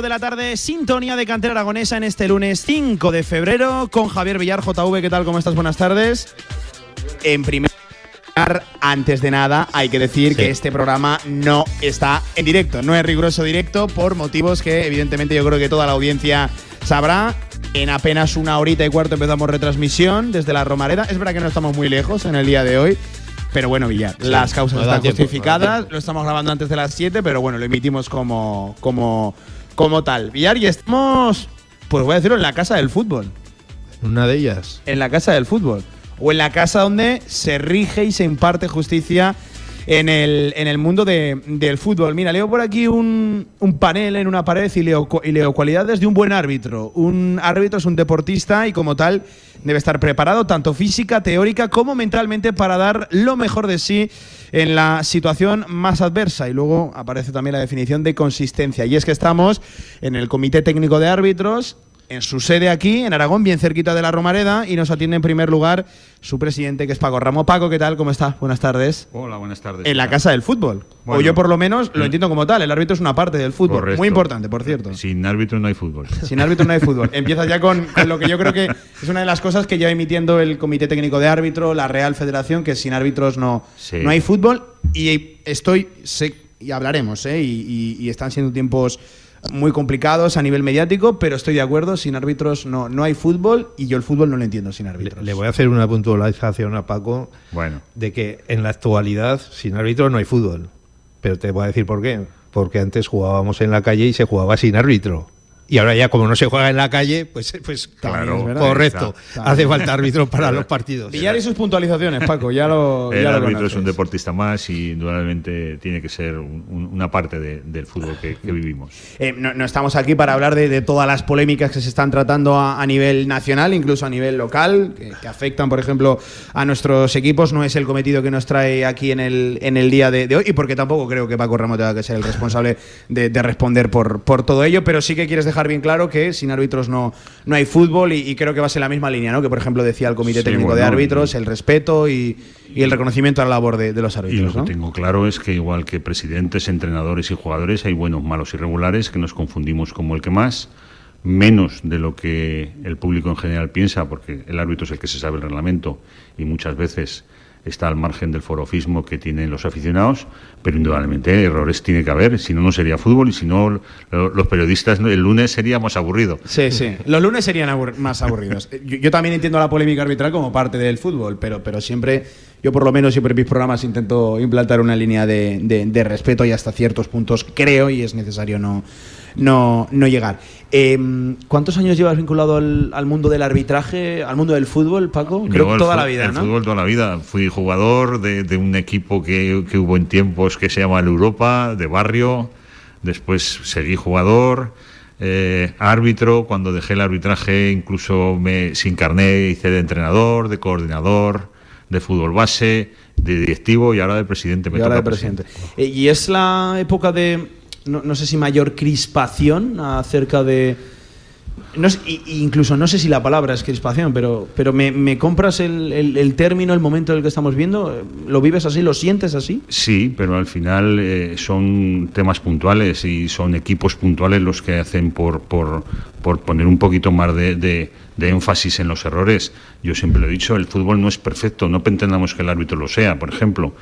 De la tarde, sintonía de cantera aragonesa en este lunes 5 de febrero con Javier Villar, JV. ¿Qué tal? ¿Cómo estás? Buenas tardes. En primer lugar, antes de nada, hay que decir que este programa no está en directo, no es riguroso directo por motivos que evidentemente yo creo que toda la audiencia sabrá. En apenas una horita y cuarto empezamos retransmisión desde la Romareda. Es verdad que no estamos muy lejos en el día de hoy. Pero bueno, Villar, las causas están tiempo, justificadas. Lo estamos grabando antes de las 7, pero bueno, lo emitimos como, como, como tal. Villar, y estamos, pues voy a decirlo, en la casa del fútbol. Una de ellas. En la casa del fútbol. O en la casa donde se rige y se imparte justicia en el, en el mundo de- del fútbol. Mira, leo por aquí un, un panel en una pared y leo, y leo cualidades de un buen árbitro. Un árbitro es un deportista y como tal debe estar preparado tanto física, teórica como mentalmente para dar lo mejor de sí en la situación más adversa. Y luego aparece también la definición de consistencia. Y es que estamos en el Comité Técnico de Árbitros en su sede aquí, en Aragón, bien cerquita de la Romareda, y nos atiende en primer lugar su presidente, que es Paco Ramo. Paco, ¿qué tal? ¿Cómo está? Buenas tardes. Hola, buenas tardes. En la casa del fútbol. o yo por lo menos lo Mm. entiendo como tal. El árbitro es una parte del fútbol. Correcto. Muy importante, por cierto. Sin árbitro no hay fútbol. Sin árbitro no hay fútbol. Empieza ya con, con lo que yo creo que es una de las cosas que lleva emitiendo el Comité Técnico de Árbitro, la Real Federación, que sin árbitros no, Sí. no hay fútbol. Y estoy, sé- y hablaremos, ¿eh? y, y- y están siendo tiempos muy complicados a nivel mediático, pero estoy de acuerdo, sin árbitros no, no hay fútbol y yo el fútbol no lo entiendo sin Le, árbitros. le voy a hacer una puntualización a Paco Bueno, de que en la actualidad sin árbitro no hay fútbol. Pero te voy a decir por qué. Porque antes jugábamos en la calle y se jugaba sin árbitro. Y ahora ya como no se juega en la calle, pues, pues Claro, es verdad. correcto. Está- Hace falta árbitro para los partidos. Villar y sus puntualizaciones, Paco, ya lo. el ya lo árbitro es un deportista más y indudablemente tiene que ser un- un- una parte de- del fútbol que, que vivimos. Eh, no, no estamos aquí para hablar de, de todas las polémicas que se están tratando a, a nivel nacional, incluso a nivel local, que, que afectan, por ejemplo, a nuestros equipos. No es el cometido que nos trae aquí en el, en el día de, de hoy, y porque tampoco creo que Paco Ramos tenga que ser el responsable de, de responder por, por todo ello, pero sí que quieres dejar bien claro que sin árbitros no, no hay fútbol, y, y creo que va a ser la misma línea, ¿no? Que, por ejemplo, decía el Comité Sí, Técnico de Árbitros, el respeto y, y el reconocimiento a la labor de, de los Y lo árbitros, que tengo claro es que igual que presidentes, entrenadores y jugadores, hay buenos, malos y regulares que nos confundimos como el que más, menos de lo que el público en general piensa, porque el árbitro es el que se sabe el reglamento y muchas veces está al margen del forofismo que tienen los aficionados, pero indudablemente errores tiene que haber, si no, no sería fútbol y si no, lo- los periodistas el lunes seríamos aburridos. Sí, sí. Los lunes serían abur- más aburridos. Yo, yo también entiendo la polémica arbitral como parte del fútbol, pero, pero siempre, yo por lo menos siempre en mis programas intento implantar una línea de, de- de respeto y hasta ciertos puntos creo y es necesario no, no, no llegar. Eh, ¿Cuántos años llevas vinculado al, al mundo del arbitraje, al mundo del fútbol, Paco? Creo Yo que toda la vida, El ¿no? fútbol toda la vida. Fui jugador de, de un equipo que, que hubo en tiempos que se llama el Europa, de barrio. Después seguí jugador, eh, árbitro. Cuando dejé el arbitraje, incluso me, sin carné, hice de entrenador, de coordinador, de fútbol base, de directivo y ahora de presidente. Me Y ahora de presidente. Eh, y es la época de, no, no sé si mayor crispación acerca de... No incluso no sé si la palabra es crispación, pero, pero me, compras el, el- término, el momento en el que estamos viendo. ¿Lo vives así? ¿Lo sientes así? Sí, pero al final eh, son temas puntuales y son equipos puntuales los que hacen por, por, por poner un poquito más de- de énfasis en los errores. Yo siempre lo he dicho, el fútbol no es perfecto, no pretendamos que el árbitro lo sea, por ejemplo.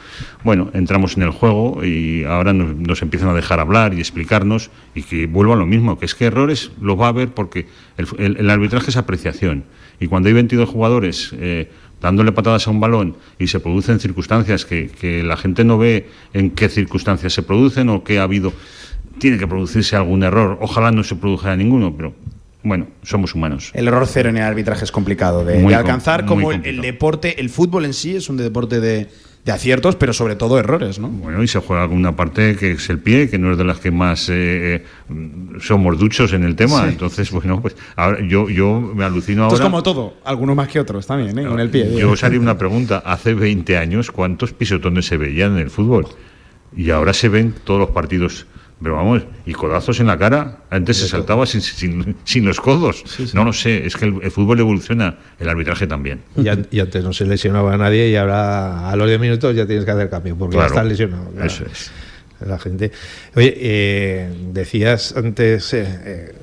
Bueno, entramos en el juego y ahora nos, empiezan a dejar hablar y explicarnos y que vuelvo a lo mismo, que es que errores los va a haber porque el, arbitraje es apreciación. Y cuando hay 22 jugadores... eh, dándole patadas a un balón y se producen circunstancias que la gente no ve en qué circunstancias se producen o qué ha habido, tiene que producirse algún error. Ojalá no se produjera ninguno, pero bueno, somos humanos. El error cero en el arbitraje es complicado de, alcanzar, como el, deporte, el fútbol en sí es un deporte de, de aciertos, pero sobre todo errores, ¿no? Bueno, y se juega con una parte que es el pie, que no es de las que más eh, somos duchos en el tema. Entonces, bueno, pues ahora yo, yo me alucino ahora. Es como todo, algunos más que otros también, ¿eh? con el pie. Yo os haría una pregunta. Hace 20 años, ¿cuántos pisotones se veían en el fútbol? Y ahora se ven todos los partidos pero vamos, y codazos en la cara. Antes se saltaba sin, sin, los codos. No lo sé, es que el, fútbol evoluciona, el arbitraje también. Y, antes no se lesionaba a nadie y ahora a los 10 minutos ya tienes que hacer cambio porque ya estás lesionado. Eso es. La gente. Oye, eh, decías antes. Eh, eh,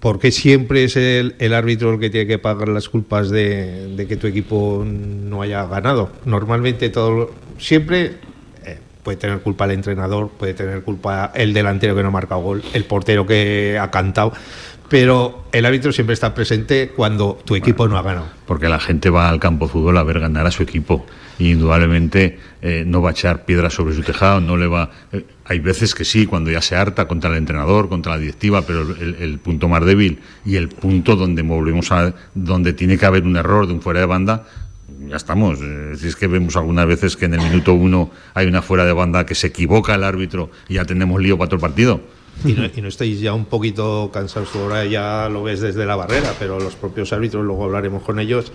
¿Por qué siempre es el, el, árbitro el que tiene que pagar las culpas de, de, que tu equipo no haya ganado? Normalmente todo siempre puede tener culpa el entrenador, puede tener culpa el delantero que no ha marcado gol, el portero que ha cantado, pero el árbitro siempre está presente cuando tu equipo no ha ganado. Porque la gente va al campo de fútbol a ver ganar a su equipo. Y indudablemente eh, no va a echar piedras sobre su tejado, no le va. Eh, hay veces que sí, cuando ya se harta contra el entrenador, contra la directiva, pero el, el, punto más débil y el punto donde volvemos a. donde tiene que haber un error de un fuera de banda, ya estamos. Eh, si es que vemos algunas veces que en el minuto uno hay una fuera de banda que se equivoca el árbitro y ya tenemos lío para todo el partido. Y no, estáis ya un poquito cansados, ahora ya lo ves desde la barrera, pero los propios árbitros, luego hablaremos con ellos,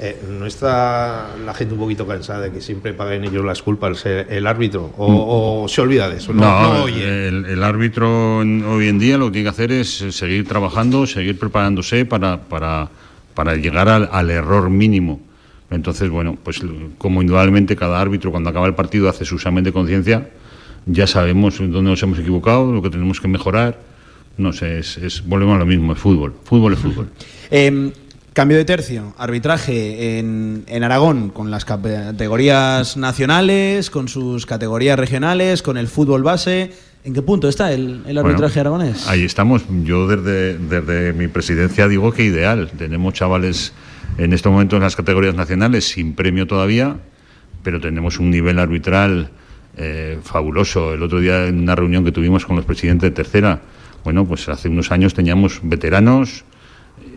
eh, ¿no está la gente un poquito cansada de que siempre paguen ellos las culpas, el, árbitro? O, se olvida de eso? No, el, árbitro hoy en día lo que tiene que hacer es seguir trabajando, seguir preparándose para, para, para llegar al error mínimo entonces, bueno, pues como indudablemente cada árbitro cuando acaba el partido hace su examen de conciencia, ya sabemos dónde nos hemos equivocado, lo que tenemos que mejorar. No sé, es, volvemos a lo mismo, es fútbol. Fútbol es fútbol. Em, cambio de tercio, arbitraje en, en, Aragón, con las categorías nacionales, con sus categorías regionales, con el fútbol base. ¿En qué punto está el, arbitraje aragonés? Ahí estamos. Yo desde, desde mi presidencia digo que ideal. Tenemos chavales en estos momentos en las categorías nacionales sin premio todavía, pero tenemos un nivel arbitral eh, fabuloso. El otro día en una reunión que tuvimos con los presidentes de tercera, bueno, pues hace unos años teníamos veteranos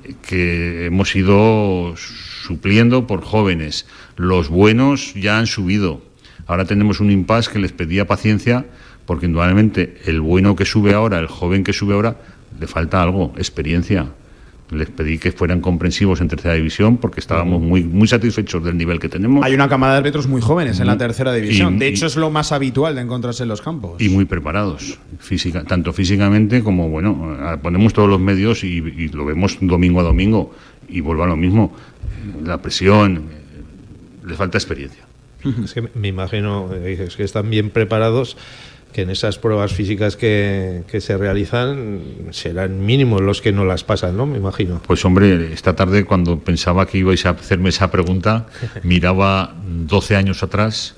eh, que hemos ido supliendo por jóvenes. Los buenos ya han subido. Ahora tenemos un impasse que les pedía paciencia porque indudablemente el bueno que sube ahora, el joven que sube ahora, le falta algo, experiencia les pedí que fueran comprensivos en tercera división porque estábamos muy, muy satisfechos del nivel que tenemos. Hay una camada de árbitros muy jóvenes en la tercera división. de hecho, es lo más habitual de encontrarse en los campos. Y muy preparados, física, tanto físicamente como, bueno, ponemos todos los medios y, lo vemos domingo a domingo y vuelvo a lo mismo. La presión, les falta experiencia. Es que me imagino, eh, dices que están bien preparados que en esas pruebas físicas que, se realizan serán mínimos los que no las pasan, ¿no? Me imagino. Pues hombre, esta tarde cuando pensaba que ibais a hacerme esa pregunta, miraba 12 años atrás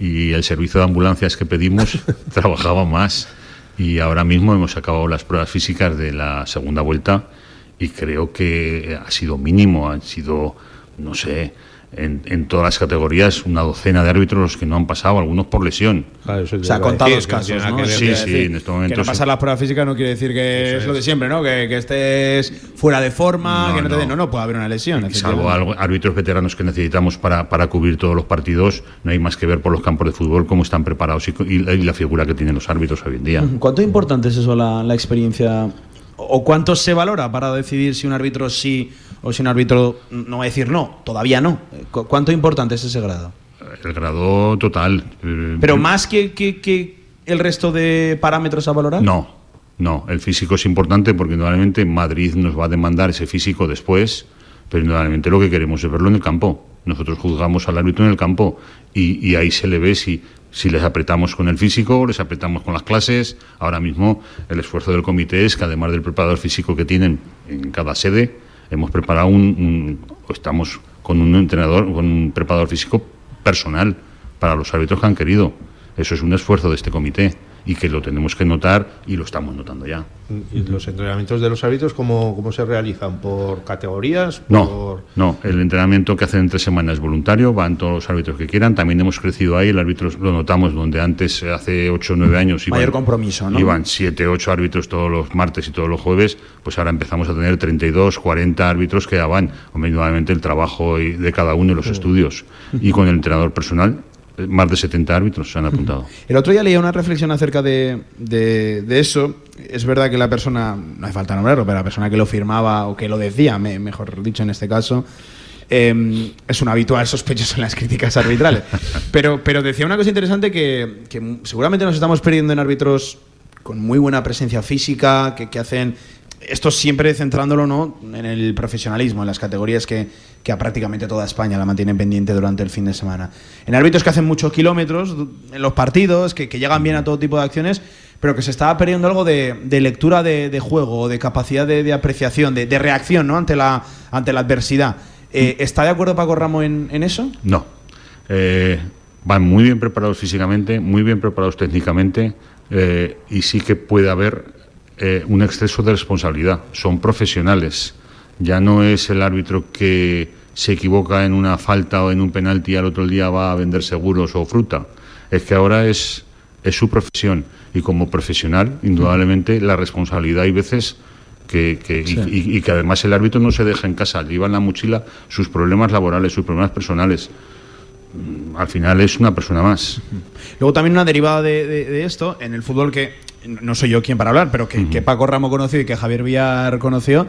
y el servicio de ambulancias que pedimos trabajaba más y ahora mismo hemos acabado las pruebas físicas de la segunda vuelta y creo que ha sido mínimo, han sido, no sé, en, todas las categorías una docena de árbitros los que no han pasado, algunos por lesión. o sea, contados casos, ¿no? Sí, sí, en estos momentos. Que no pasar las pruebas físicas no quiere decir que es, lo de siempre, ¿no? Que, estés fuera de forma, que no, te den. No, no, puede haber una lesión. Salvo árbitros veteranos que necesitamos para, para cubrir todos los partidos, no hay más que ver por los campos de fútbol cómo están preparados y, la figura que tienen los árbitros hoy en día. ¿Cuánto importante es eso, la, la experiencia? ¿O cuánto se valora para decidir si un árbitro sí o si un árbitro no va a decir no, todavía no. ¿Cuánto importante es ese grado? El grado total. Eh, ¿Pero más que, que, el resto de parámetros a valorar? No, no. El físico es importante porque normalmente Madrid nos va a demandar ese físico después, pero normalmente lo que queremos es verlo en el campo. Nosotros juzgamos al árbitro en el campo y, ahí se le ve si, si les apretamos con el físico, les apretamos con las clases. Ahora mismo el esfuerzo del comité es que además del preparador físico que tienen en cada sede, hemos preparado un, estamos con un entrenador, con un preparador físico personal para los árbitros que han querido. Eso es un esfuerzo de este comité y que lo tenemos que notar y lo estamos notando ya. ¿Y los entrenamientos de los árbitros cómo, cómo se realizan? ¿Por categorías? No, no, el entrenamiento que hacen en tres semanas es voluntario, van todos los árbitros que quieran, también hemos crecido ahí, el árbitro lo notamos, donde antes, hace 8 o 9 años, iban, Mayor compromiso, ¿no? iban 7 8 árbitros todos los martes y todos los jueves, pues ahora empezamos a tener 32, 40 árbitros que ya van, nuevamente el trabajo de cada uno y los estudios, y con el entrenador personal más de 70 árbitros se han apuntado. El otro día leía una reflexión acerca de, de- de eso. Es verdad que la persona, no hace falta nombrarlo, pero la persona que lo firmaba o que lo decía, me- mejor dicho en este caso, eh, es un habitual sospechoso en las críticas arbitrales. Pero, pero decía una cosa interesante que, que seguramente nos estamos perdiendo en árbitros con muy buena presencia física, que, que hacen esto siempre centrándolo ¿no? en el profesionalismo, en las categorías que, que a prácticamente toda España la mantienen pendiente durante el fin de semana. En árbitros que hacen muchos kilómetros en los partidos, que, que llegan bien a todo tipo de acciones, pero que se estaba perdiendo algo de, de lectura de, de juego, de capacidad de, de apreciación, de, de reacción ¿no? ante, la, ante la adversidad. Eh, ¿Está de acuerdo Paco Ramo en, en eso? No. Eh, van muy bien preparados físicamente, muy bien preparados técnicamente eh, y sí que puede haber eh, un exceso de responsabilidad. Son profesionales. Ya no es el árbitro que se equivoca en una falta o en un penalti y al otro día va a vender seguros o fruta. Es que ahora es, es su profesión y como profesional, indudablemente, la responsabilidad hay veces que, que- y- y, y que además el árbitro no se deja en casa, lleva en la mochila sus problemas laborales, sus problemas personales. Mm, Al final es una persona más. Luego también una derivada de, de- de esto, en el fútbol que no soy yo quien para hablar, pero que, que Paco Ramo conoció y que Javier Villar conoció,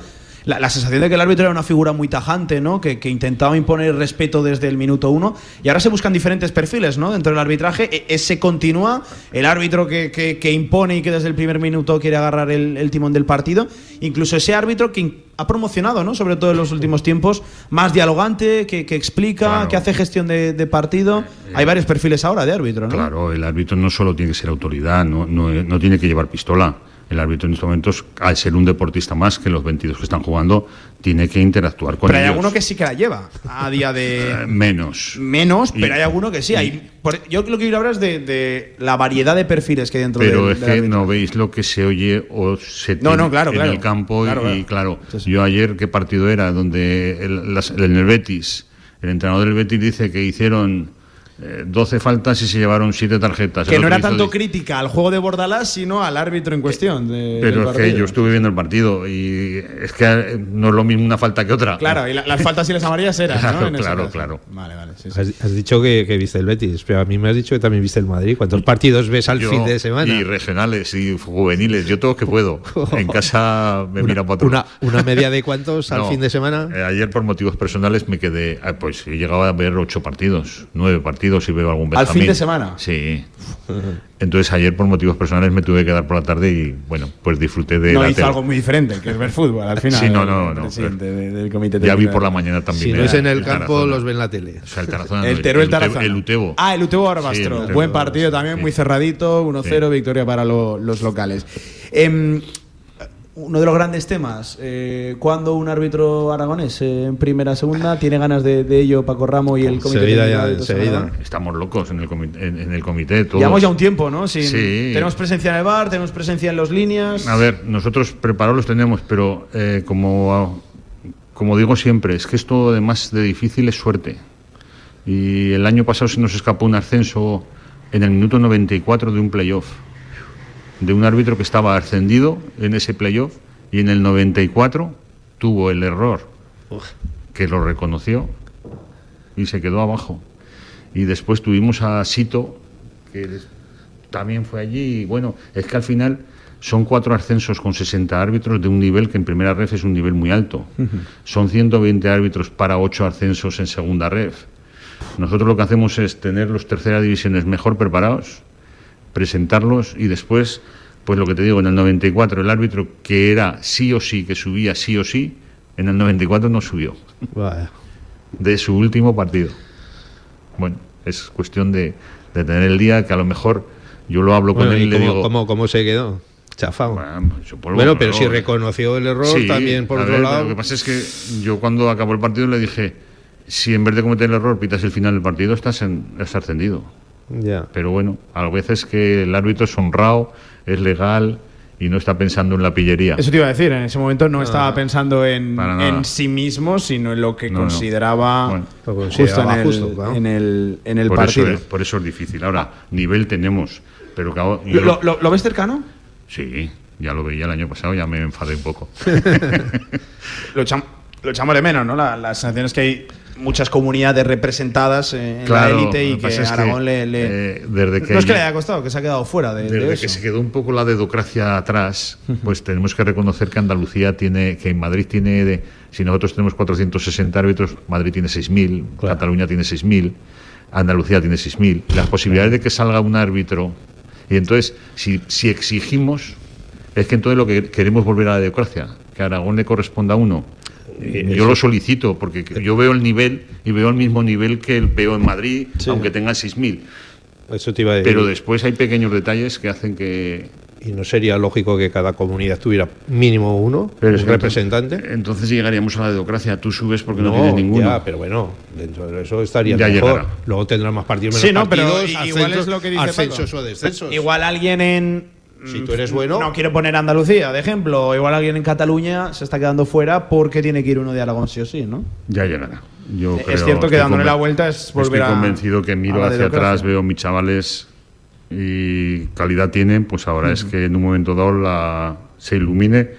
la, la sensación de que el árbitro era una figura muy tajante, ¿no? Que, que intentaba imponer respeto desde el minuto uno. Y ahora se buscan diferentes perfiles, ¿no? Dentro del arbitraje. E- ese continúa, el árbitro que, que- que impone y que desde el primer minuto quiere agarrar el, el timón del partido. Incluso ese árbitro que ha promocionado, ¿no? Sobre todo en los últimos tiempos, más dialogante, que, que explica, Claro. que hace gestión de, de partido. Hay varios perfiles ahora de árbitro, ¿no? Claro, el árbitro no solo tiene que ser autoridad, no, no, no tiene que llevar pistola. El árbitro en estos momentos, al ser un deportista más que los 22 que están jugando, tiene que interactuar con Pero hay ellos. alguno que sí que la lleva a día Eh, de. menos. Menos, Y- pero hay alguno que sí. Hay, yo lo que quiero hablar es de, de la variedad de perfiles que hay dentro Pero del- es del que árbitro. no veis lo que se oye o se No, no, claro, en claro. el campo Claro, y claro. claro, Sí, sí. yo ayer qué partido era donde el, las- en el Betis el entrenador del Betis dice que hicieron eh, 12 faltas y se llevaron 7 tarjetas. Que El no era tanto crítica al juego de Bordalás, sino al árbitro en cuestión. de- Pero es que yo estuve viendo el partido y es que eh, no es lo mismo una falta que otra. Claro, y la- las faltas y las amarillas eran. Claro, ¿no? En ese claro, caso. claro. Vale, vale. sí, sí. Has, has dicho que, que viste el Betis, pero a mí me has dicho que también viste el Madrid. ¿Cuántos partidos ves al Yo- fin de semana? Y regionales y juveniles, yo todo lo que puedo. En casa me mira para una, una media de cuántos al No, fin de semana. eh, ayer por motivos personales me quedé, ah, pues he llegado a ver ocho partidos, nueve partidos y veo algún ¿Al fin Benjamín. de semana? Sí. Entonces ayer por motivos personales me tuve que dar por la tarde y bueno, pues disfruté de no la hizo tele. algo muy diferente, que es ver fútbol al final. Sí, no, no, el no, de- del comité Ya vi por la mañana también. Si no es en el campo, Tarazona. los ven en la tele. O sea, el Tarazona. El Teruel Utebo- Tarazona. El Utebo. Ah, el Utebo Sí, Barbastro. el Utebo Buen partido también, sí. muy cerradito, 1-0, victoria para lo- los locales. Em, uno de los grandes temas, eh, ¿cuándo un árbitro aragonés eh, en primera segunda tiene ganas de, de ello Paco Ramo y el comité Enseguida técnico ya, de? Estamos locos en el comité. En, en el comité todos. Llevamos ya un tiempo, ¿no? Sin- Sí. Tenemos presencia en el bar, tenemos presencia en los líneas. A ver, nosotros preparados los tenemos, pero eh, como, como digo siempre, es que esto además de difícil es suerte. Y el año pasado se nos escapó un ascenso en el minuto 94 de un playoff, de un árbitro que estaba ascendido en ese playoff y en el 94 tuvo el error que lo reconoció y se quedó abajo. Y después tuvimos a Sito, que también fue allí. Y bueno, es que al final son cuatro ascensos con 60 árbitros de un nivel que en primera ref es un nivel muy alto. Son 120 árbitros para ocho ascensos en segunda ref. Nosotros lo que hacemos es tener los terceras divisiones mejor preparados, presentarlos y después, pues lo que te digo, en el 94 el árbitro que era sí o sí, que subía sí o sí, en el 94 no subió Vaya. de su último partido. Bueno, es cuestión de, de tener el día que a lo mejor yo lo hablo con Bueno, él y, ¿y le digo. cómo- cómo se quedó? Chafado. Bueno, que pero si reconoció el error Sí, también por otro ver, lado. Lo que pasa es que yo cuando acabó el partido le dije, si en vez de cometer el error pitas el final del partido, estás, en, estás ascendido. Pero bueno, a veces que el árbitro es honrado, es legal y no está pensando en la pillería. Eso te iba a decir, en ese momento no estaba pensando en, sí mismo, sino en lo que No, no. consideraba Bueno, justo, en el, justo, claro. en el, en el por, eso partido. es, por eso es difícil. Ahora, nivel tenemos, pero claro, yo ¿Lo, lo- lo- lo ves cercano? Sí, ya lo veía el año pasado, ya me enfadé un poco. Lo, echam- lo echamos de menos, ¿no? La- las sensaciones que hay muchas comunidades representadas en Claro, la élite y que Aragón le, le- eh, desde que no es que le haya costado, que se ha quedado fuera de, de Desde eso. que se quedó un poco la dedocracia atrás, pues tenemos que reconocer que Andalucía tiene, que en Madrid tiene, de- si nosotros tenemos 460 árbitros, Madrid tiene 6.000, Claro. Cataluña tiene 6.000, Andalucía tiene 6.000. Las posibilidades de que salga un árbitro, y entonces, si, si exigimos, es que entonces lo que queremos volver a la dedocracia, que a Aragón le corresponda a uno. Eh, Yo lo solicito, porque yo veo el nivel y veo el mismo nivel que el veo en Madrid, Sí. aunque tenga 6.000. Eso te iba a decir. Pero después hay pequeños detalles que hacen que, Y no sería lógico que cada comunidad tuviera mínimo uno, Pero un representante. Entonces, entonces llegaríamos a la dedocracia. Tú subes porque no, no, tienes ninguno. ya, pero bueno, dentro de eso estaría Ya mejor. llegará. Luego tendrán más partidos, menos Sí, no, pero partidos, igual ascensos- es lo que dice ascensos Paco. o descensos. Igual alguien en. Si tú eres bueno- No quiero poner Andalucía, de ejemplo. o Igual alguien en Cataluña se está quedando fuera porque tiene que ir uno de Aragón, sí o sí, ¿no? Ya llegará. Yo Es creo- cierto que estoy dándole la vuelta es volver Estoy a- convencido que miro hacia atrás, veo mis chavales y calidad tienen. Pues ahora es que en un momento dado la, se ilumine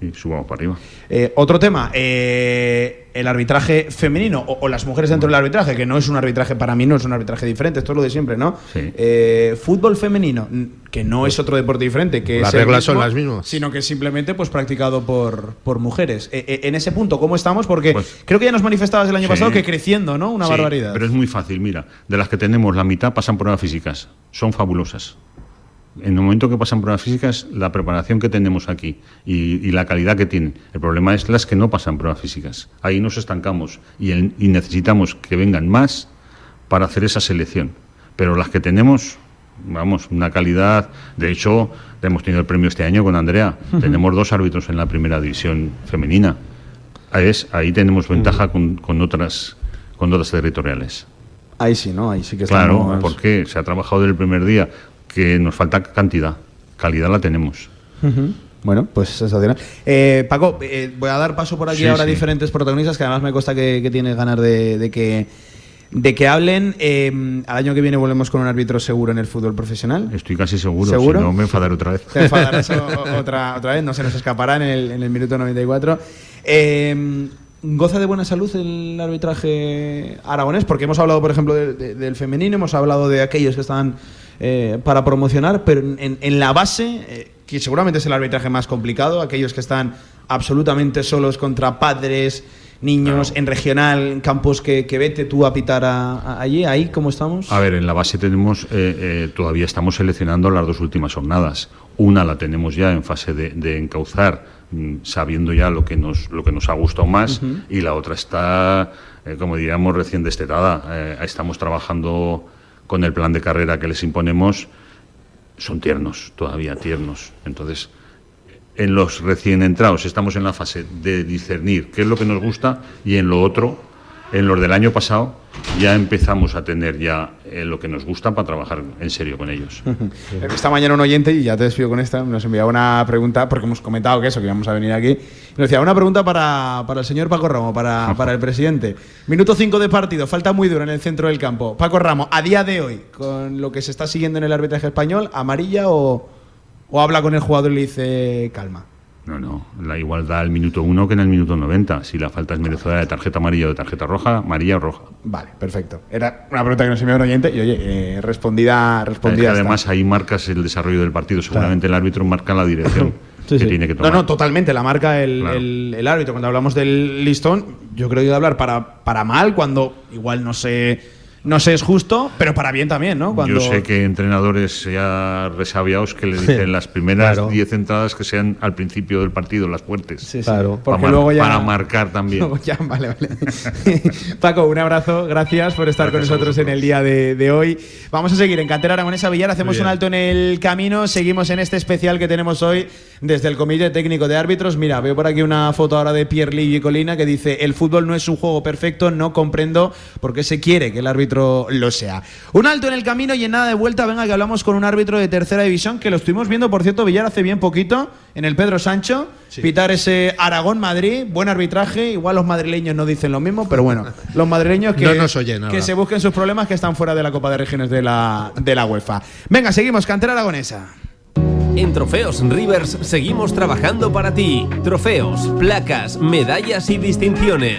y subamos para arriba. Eh, otro tema, eh, el arbitraje femenino o, o las mujeres dentro del arbitraje, que no es un arbitraje para mí, no es un arbitraje diferente, esto es lo de siempre, ¿no? Sí. Eh, fútbol femenino, que no es otro deporte diferente, que Las es reglas son las mismas. Sino que simplemente pues practicado por, por mujeres. En ese punto, ¿cómo estamos? Porque Pues- creo que ya nos manifestabas el año Sí. pasado que creciendo, ¿no? Una Sí, barbaridad. Pero es muy fácil, mira. De las que tenemos, la mitad pasan pruebas físicas. Son fabulosas. En el momento que pasan pruebas físicas, la preparación que tenemos aquí y, y la calidad que tienen. El problema es las que no pasan pruebas físicas. Ahí nos estancamos y, el- y necesitamos que vengan más para hacer esa selección. Pero las que tenemos, vamos, una calidad. De hecho, hemos tenido el premio este año con Andrea. Tenemos dos árbitros en la primera división femenina. Ahí, es, ahí tenemos ventaja con, con otras con otras territoriales. Ahí sí, ¿no? Ahí sí que Claro, estamos- porque se ha trabajado desde el primer día que nos falta cantidad, calidad la tenemos. Bueno, pues sensacional. Eh, Paco, eh, voy a dar paso por aquí Sí, ahora a sí. diferentes protagonistas que además me consta que, que tienes ganas de, de que de que hablen. Eh, al año que viene volvemos con un árbitro seguro en el fútbol profesional. Estoy casi seguro, ¿Seguro? si no me enfadaré otra vez. Te enfadarás otra, otra vez, no se nos escapará en el, en el minuto 94. Eh, ¿Goza de buena salud el arbitraje aragonés? Porque hemos hablado, por ejemplo, de- de- del femenino, hemos hablado de aquellos que están eh, para promocionar, pero en, en la base, eh, que seguramente es el arbitraje más complicado, aquellos que están absolutamente solos contra padres, niños, en regional, en campos que, que vete tú a pitar a- a- allí, ahí, ¿cómo estamos? A ver, en la base tenemos, eh, eh, todavía estamos seleccionando las dos últimas jornadas. Una la tenemos ya en fase de, de encauzar, mm, sabiendo ya lo que nos, lo que nos ha gustado más, y la otra está, eh, como diríamos, recién destetada. Estamos trabajando con el plan de carrera que les imponemos. Son tiernos, todavía tiernos. Entonces, en los recién entrados estamos en la fase de discernir qué es lo que nos gusta y en lo otro, en los del año pasado, ya empezamos a tener ya eh, lo que nos gusta para trabajar en serio con ellos. Esta mañana un oyente, y ya te despido con esta, nos enviaba una pregunta, porque hemos comentado que eso, que íbamos a venir aquí. Nos decía, una pregunta para, para el señor Paco Ramos, para, para el presidente. Minuto 5 de partido, falta muy duro en el centro del campo. Paco Ramos, a día de hoy, con lo que se está siguiendo en el arbitraje español, ¿amarilla o, o habla con el jugador y le dice calma? No, no, la igualdad al minuto uno que en el minuto 90. Si la falta es merecedora de tarjeta amarilla o de tarjeta roja, amarilla o roja. Vale, perfecto. Era una pregunta que nos envió un oyente y, oye, eh, respondida, Es que respondida. además ahí marcas el desarrollo del partido. Seguramente el árbitro marca la dirección Sí, que sí. tiene que No, tomar. no, totalmente. La marca el, Claro. el- el árbitro. Cuando hablamos del listón, yo creo que de hablar para, para mal, cuando igual no sé, no sé es justo, pero para bien también, ¿no? Cuando, Yo sé que hay entrenadores ya resabiados que le dicen las primeras Claro. 10 entradas que sean al principio del partido, las fuertes. Sí, sí, Claro. porque para, luego ya. para marcar también. Luego ya, vale, vale. Paco, un abrazo, gracias por estar Gracias con nosotros en el día de, de hoy. Vamos a seguir en Cantera Aragonesa Villar, hacemos un alto en el camino, seguimos en este especial que tenemos hoy desde el Comité Técnico de Árbitros. Mira, veo por aquí una foto ahora de Pierre y Colina que dice: El fútbol no es un juego perfecto, no comprendo por qué se quiere que el árbitro lo sea. Un alto en el camino y en nada de vuelta, venga que hablamos con un árbitro de tercera división que lo estuvimos viendo, por cierto, Villar hace bien poquito en el Pedro Sancho. Pitar ese Aragón-Madrid, buen arbitraje. Igual los madrileños no dicen lo mismo, pero bueno, los madrileños que, No nos oyen ahora. que se busquen sus problemas que están fuera de la Copa de Regiones de la, de la UEFA. Venga, seguimos, cantera aragonesa. En Trofeos Rivers seguimos trabajando para ti. Trofeos, placas, medallas y distinciones.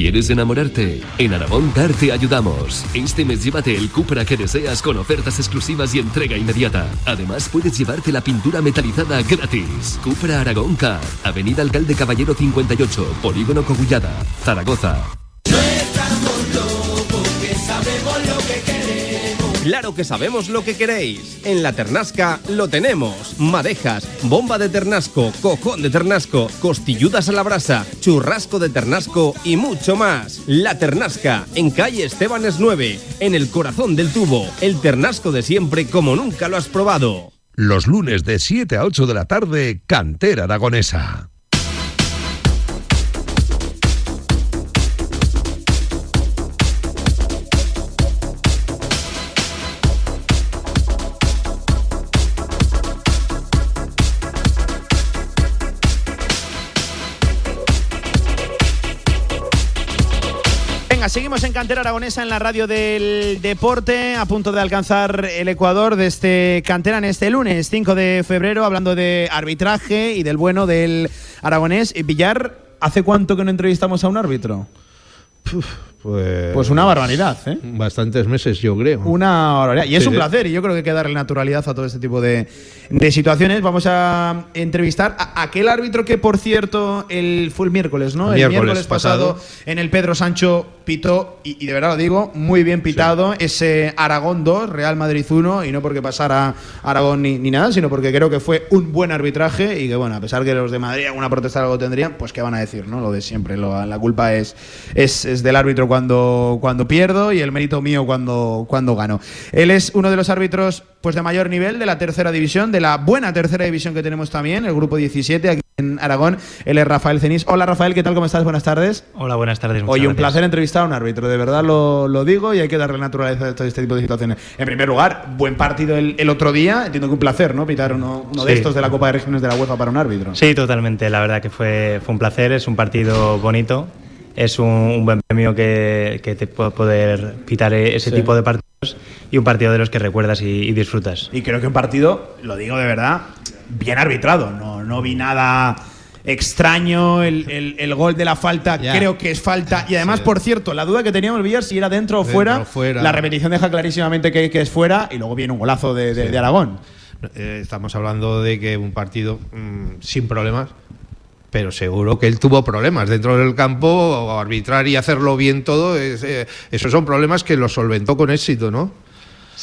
¿Quieres enamorarte? En Aragón Car te ayudamos. Este mes llévate el Cupra que deseas con ofertas exclusivas y entrega inmediata. Además puedes llevarte la pintura metalizada gratis. Cupra Aragón Car, Avenida Alcalde Caballero 58, Polígono Cogullada, Zaragoza. Claro que sabemos lo que queréis. En la Ternasca lo tenemos. Madejas, bomba de ternasco, cojón de ternasco, costilludas a la brasa, churrasco de ternasco y mucho más. La Ternasca, en calle Estebanes 9, en el corazón del tubo. El ternasco de siempre como nunca lo has probado. Los lunes de 7 a 8 de la tarde, Cantera Aragonesa. Seguimos en Cantera Aragonesa en la radio del deporte, a punto de alcanzar el Ecuador de este Cantera en este lunes 5 de febrero, hablando de arbitraje y del bueno del aragonés. Y Villar, ¿hace cuánto que no entrevistamos a un árbitro? Pues, Pues una barbaridad, ¿eh? Bastantes meses, yo creo. Una barbaridad. Y es un placer, y yo creo que hay que darle naturalidad a todo este tipo de, de situaciones. Vamos a entrevistar a aquel árbitro que, por cierto, el, fue el miércoles, ¿no? El miércoles miércoles pasado, pasado. en el Pedro Sancho pitó, y, y de verdad lo digo, muy bien pitado, ese Aragón 2, Real Madrid 1, y no porque pasara Aragón ni, ni nada, sino porque creo que fue un buen arbitraje y que, bueno, a pesar que los de Madrid alguna protesta algo tendrían, pues qué van a decir, ¿no? Lo de siempre. Lo- la culpa es, es, es del árbitro cuando, cuando pierdo y el mérito mío cuando, cuando gano. Él es uno de los árbitros pues de mayor nivel de la tercera división, de la buena tercera división que tenemos también, el grupo 17 aquí en Aragón. Él es Rafael Cenís. Hola Rafael, ¿qué tal? ¿Cómo estás? Buenas tardes. Hola, buenas tardes. Oye, un placer entrevistar a un árbitro, de verdad lo, lo digo y hay que darle naturaleza a todo este tipo de situaciones. En primer lugar, buen partido el, el otro día, entiendo que un placer, ¿no? Pitar uno, uno de estos de la Copa de Regiones de la UEFA para un árbitro. Sí, totalmente. La verdad que fue, fue un placer. Es un partido bonito. Es un, un buen premio que, que te puede poder pitar e- ese Sí. tipo de partidos y un partido de los que recuerdas y, y disfrutas. Y creo que un partido, lo digo de verdad, bien arbitrado. No, no vi nada extraño. El, el- el gol de la falta creo que es falta. Y además, Sí. por cierto, la duda que teníamos Villar si era dentro o fuera. La repetición deja clarísimamente que, que es fuera y luego viene un golazo de, de- de Aragón. Eh, estamos hablando de que un partido mm, sin problemas, pero seguro que él tuvo problemas dentro del campo, arbitrar y hacerlo bien todo, es, eh, esos son problemas que los solventó con éxito, ¿no?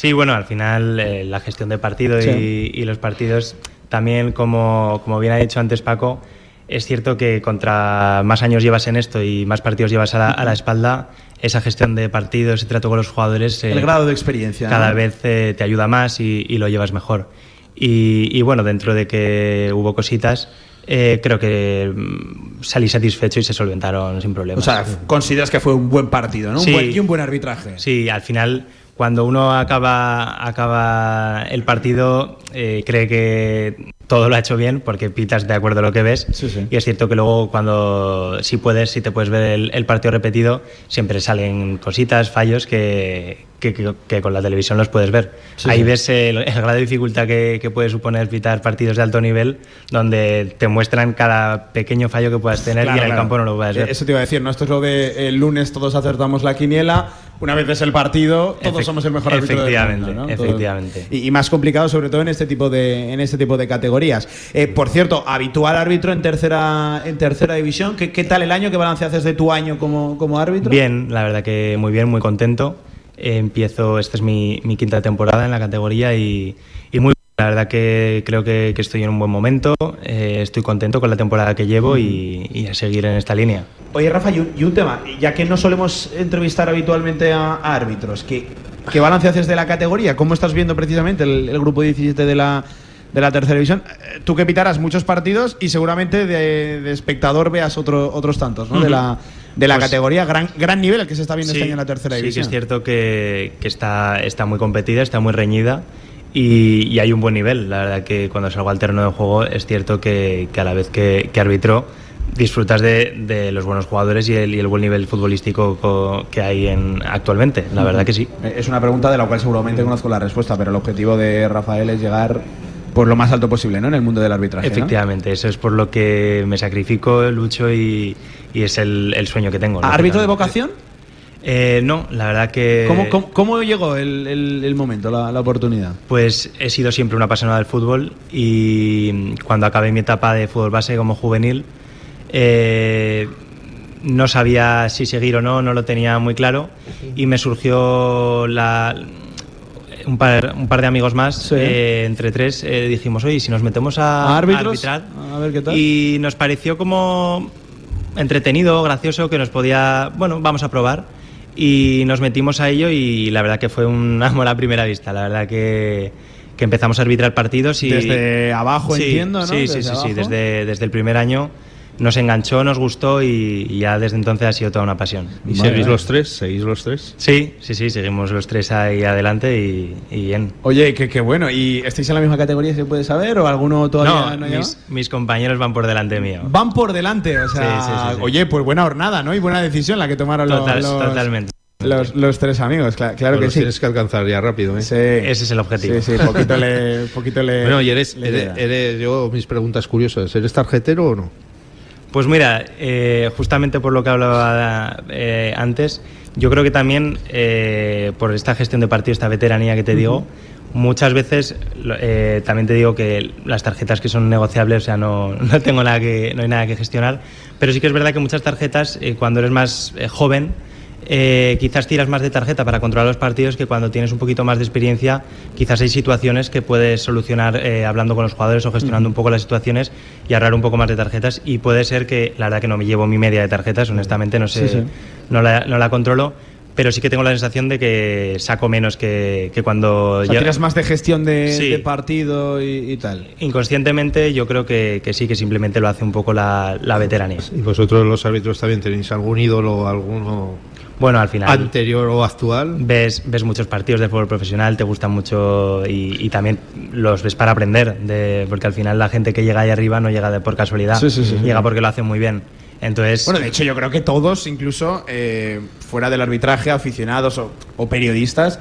Sí, bueno, al final eh, la gestión de partido Sí. y, y los partidos también, como, como bien ha dicho antes Paco, es cierto que contra más años llevas en esto y más partidos llevas a la, a la espalda, esa gestión de partido, ese trato con los jugadores, eh, El grado de experiencia. cada ¿no? vez eh, te ayuda más y, y lo llevas mejor. Y, y bueno, dentro de que hubo cositas, eh, creo que mm, salí satisfecho y se solventaron sin O problemas. sea, consideras que fue un buen partido, ¿no? Un Sí. buen- y un buen arbitraje. Sí, al final, cuando uno acaba, acaba el partido, eh, cree que todo lo ha hecho bien porque pitas de acuerdo a lo que ves. Sí, sí. Y es cierto que luego, cuando si puedes, si te puedes ver el, el partido repetido, siempre salen cositas, fallos que, que, que- que con la televisión los puedes ver. Sí, Ahí sí. ves el, el grado de dificultad que, que puede suponer pitar partidos de alto nivel, donde te muestran cada pequeño fallo que puedas tener y en Claro, el campo no lo puedes Eh, ver. Eso te iba a decir, ¿no? Esto es lo de el lunes todos acertamos la quiniela, una vez es el partido, todos Efect- somos el mejor árbitro del efectivamente, mundo, ¿no? efectivamente. Y, y más complicado sobre todo en este tipo de en este tipo de categorías. Eh, por cierto, habitual árbitro en tercera en tercera división, ¿qué, qué tal el año? ¿Qué balance haces de tu año como, como árbitro? Bien, la verdad que muy bien, muy contento. Empiezo, esta es mi, mi quinta temporada en la categoría y, y muy la verdad que creo que, que estoy en un buen momento, eh, estoy contento con la temporada que llevo y, y a seguir en esta línea. Oye, Rafa, y un, y un tema, ya que no solemos entrevistar habitualmente a, a árbitros, ¿qué, ¿qué balance haces de la categoría? ¿Cómo estás viendo precisamente el, el grupo 17 de la, de la tercera división? Eh, Tú que pitarás muchos partidos y seguramente de, de espectador veas otro- otros tantos, ¿no? De la, de la Pues- categoría, gran, gran nivel el que se está viendo este año en la tercera sí, que división. es cierto que, que está, está muy competida, está muy reñida y, y hay un buen nivel. La verdad que cuando salgo al terreno de juego es cierto que, que a la vez que, que arbitro disfrutas de, de los buenos jugadores y el, y el buen nivel futbolístico co- que hay en, actualmente. La verdad que sí. Es una pregunta de la cual seguramente conozco la respuesta, pero el objetivo de Rafael es llegar por lo más alto posible, ¿no? En el mundo del arbitraje. ¿no? Efectivamente, eso es por lo que me sacrifico, lucho y, y es el, el sueño que tengo. ¿Árbitro de vocación? Eh, no, la verdad que. ¿Cómo, cómo, cómo llegó el, el- el momento, la, la oportunidad? Pues he sido siempre una apasionada del fútbol y cuando acabé mi etapa de fútbol base como juvenil, eh, no sabía si seguir o no, no lo tenía muy claro y me surgió la, un, par, un par de amigos más, Sí. eh, entre tres, eh, dijimos, oye, si nos metemos a, ¿A árbitros? arbitrar. A ver qué tal. Y nos pareció como entretenido, gracioso, que nos podía, bueno, vamos a probar. Y nos metimos a ello y la verdad que fue un amor a primera vista. La verdad que, que empezamos a arbitrar partidos y... Desde abajo, Sí, entiendo, ¿no? Sí, Desde sí, sí, sí, desde, desde el primer año nos enganchó, nos gustó y, y ya desde entonces ha sido toda una pasión. ¿Y Vale, seguís los tres? ¿Seguís los tres? Sí, sí, sí, seguimos los tres ahí adelante y, y bien. Oye, qué, bueno. ¿Y estáis en la misma categoría, se puede saber? ¿O alguno todavía no, No, lleva? mis, mis compañeros van por delante mío. Van por delante, o sea, Sí, sí, sí, sí. oye, pues buena jornada, ¿no? Y buena decisión la que tomaron los- Total- los, totalmente. los, los tres amigos, cla- claro Pues que los sí. Tienes que alcanzar ya rápido, ¿eh? Sí. Ese es el objetivo. Sí, sí, poquito le, poquito le. Bueno, y eres, le eres, eres- yo, mis preguntas curiosas, ¿eres tarjetero o no? Pues mira, eh, justamente por lo que hablaba eh, antes, yo creo que también eh, por esta gestión de partido, esta veteranía que te digo, muchas veces también te digo que las tarjetas que son negociables, o sea, no, no tengo nada que, no hay nada que gestionar, pero sí que es verdad que muchas tarjetas, cuando eres más joven, eh, quizás tiras más de tarjeta para controlar los partidos que cuando tienes un poquito más de experiencia, quizás hay situaciones que puedes solucionar eh, hablando con los jugadores o gestionando un poco las situaciones y ahorrar un poco más de tarjetas. Y puede ser que, la verdad que no me llevo mi media de tarjetas, honestamente, no sé, Sí, sí. No, la, no la controlo, pero sí que tengo la sensación de que saco menos que, que cuando O sea, tiras más de gestión de, Sí. de partido y, y tal. Inconscientemente yo creo que, que sí, que simplemente lo hace un poco la, la veteranía. ¿Y vosotros los árbitros también tenéis algún ídolo, alguno Bueno, al final... anterior o actual? ves, ves muchos partidos de fútbol profesional, te gustan mucho y, y también los ves para aprender, de, porque al final la gente que llega ahí arriba no llega de por casualidad, Sí, sí, sí. llega porque lo hacen muy bien. Entonces, Bueno, de hecho, yo creo que todos, incluso eh, fuera del arbitraje, aficionados o, o periodistas,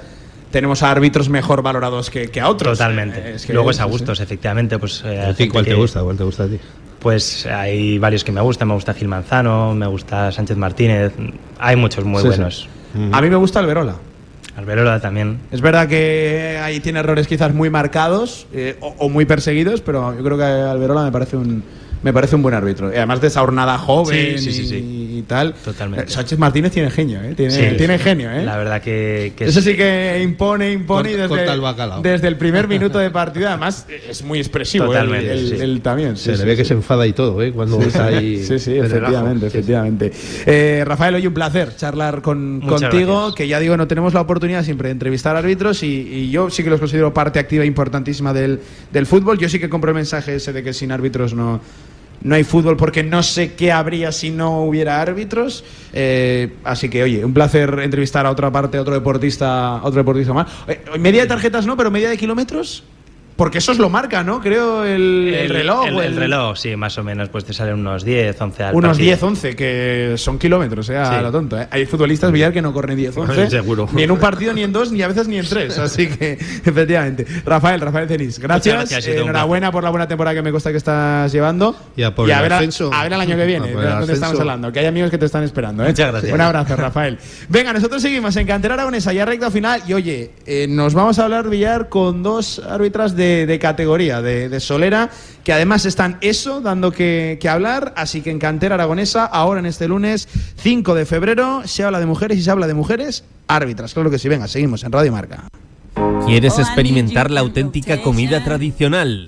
tenemos a árbitros mejor valorados que, que a otros. totalmente. Eh, es que- Luego es a sí. gustos, efectivamente. Pues, eh, ¿A hay ti gente cuál te que- gusta? ¿Cuál te gusta a ti? Pues hay varios que me gustan. Me gusta Gil Manzano, me gusta Sánchez Martínez. Hay muchos muy Sí, sí. buenos. A mí me gusta Alberola. Alberola también. Es verdad que ahí tiene errores quizás muy marcados eh, o, o muy perseguidos, pero yo creo que Alberola me parece un me parece un buen árbitro. Y además de esa hornada joven Sí, sí, sí, y, sí. y tal. Totalmente. Eh, Sánchez Martínez tiene genio, ¿eh? Tiene, Sí, tiene sí. genio, ¿eh? La verdad que, que Eso sí que impone, impone y Corta- corta el desde, bacalao. desde el primer minuto de partido. Además, es muy expresivo él- Totalmente, él, sí. él también. Se sí, le ve que se enfada y todo, ¿eh? Cuando está ahí. Sí, sí, efectivamente. Eh, Rafael, hoy un placer charlar con, contigo, gracias. que ya digo, no tenemos la oportunidad siempre de entrevistar árbitros y, y yo sí que los considero parte activa e importantísima del, del fútbol. Yo sí que compro el mensaje ese de que sin árbitros no, no hay fútbol porque no sé qué habría si no hubiera árbitros. Eh, así que, oye, un placer entrevistar a otra parte, a otro deportista, otro deportista más. Eh, media de tarjetas no, pero media de kilómetros. Porque eso os lo marca, ¿no? Creo el, el reloj. El, el reloj, sí, más o menos. Pues te salen unos 10, 11 al unos partido. 10, 11, que son kilómetros, eh, a Sí. lo tonto. eh. Hay futbolistas, Villar, que no corren 10, 11. Seguro. Ni en un partido, ni en dos, ni a veces ni en tres. Así que, efectivamente. Rafael, Rafael Cenis, gracias. Gracias, Eh, enhorabuena por la buena temporada que me consta que estás llevando. Y a por el ver, ascenso. a ver el año que viene, A de dónde estamos hablando. Que hay amigos que te están esperando. ¿eh? Muchas gracias. Un abrazo, Rafael. Venga, nosotros seguimos en Cantera Aragonesa, ya recta final. Y oye, eh, nos vamos a hablar, Villar, con dos árbitras de, de categoría, de, de Solera, que además están eso, dando que, que hablar. Así que en Cantera Aragonesa, ahora en este lunes 5 de febrero, se habla de mujeres y se habla de mujeres árbitras. Claro que sí, venga, seguimos en Radio Marca. ¿Quieres experimentar la auténtica comida tradicional?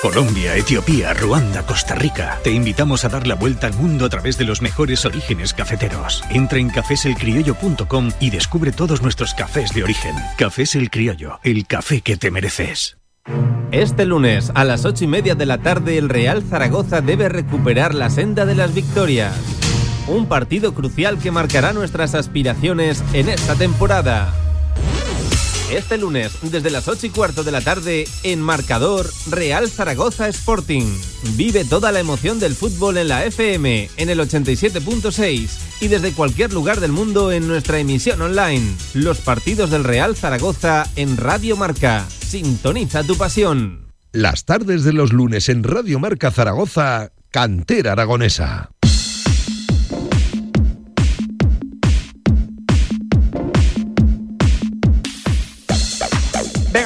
Colombia, Etiopía, Ruanda, Costa Rica. Te invitamos a dar la vuelta al mundo a través de los mejores orígenes cafeteros. Entra en cafeselcriollo.com y descubre todos nuestros cafés de origen. Cafés El Criollo, el café que te mereces. Este lunes a las ocho y media de la tarde el Real Zaragoza debe recuperar la senda de las victorias. Un partido crucial que marcará nuestras aspiraciones en esta temporada. Este lunes, desde las 8 y cuarto de la tarde, en Marcador, Real Zaragoza Sporting. Vive toda la emoción del fútbol en la FM, en el 87.6 y desde cualquier lugar del mundo en nuestra emisión online. Los partidos del Real Zaragoza en Radio Marca. Sintoniza tu pasión. Las tardes de los lunes en Radio Marca Zaragoza, Cantera Aragonesa.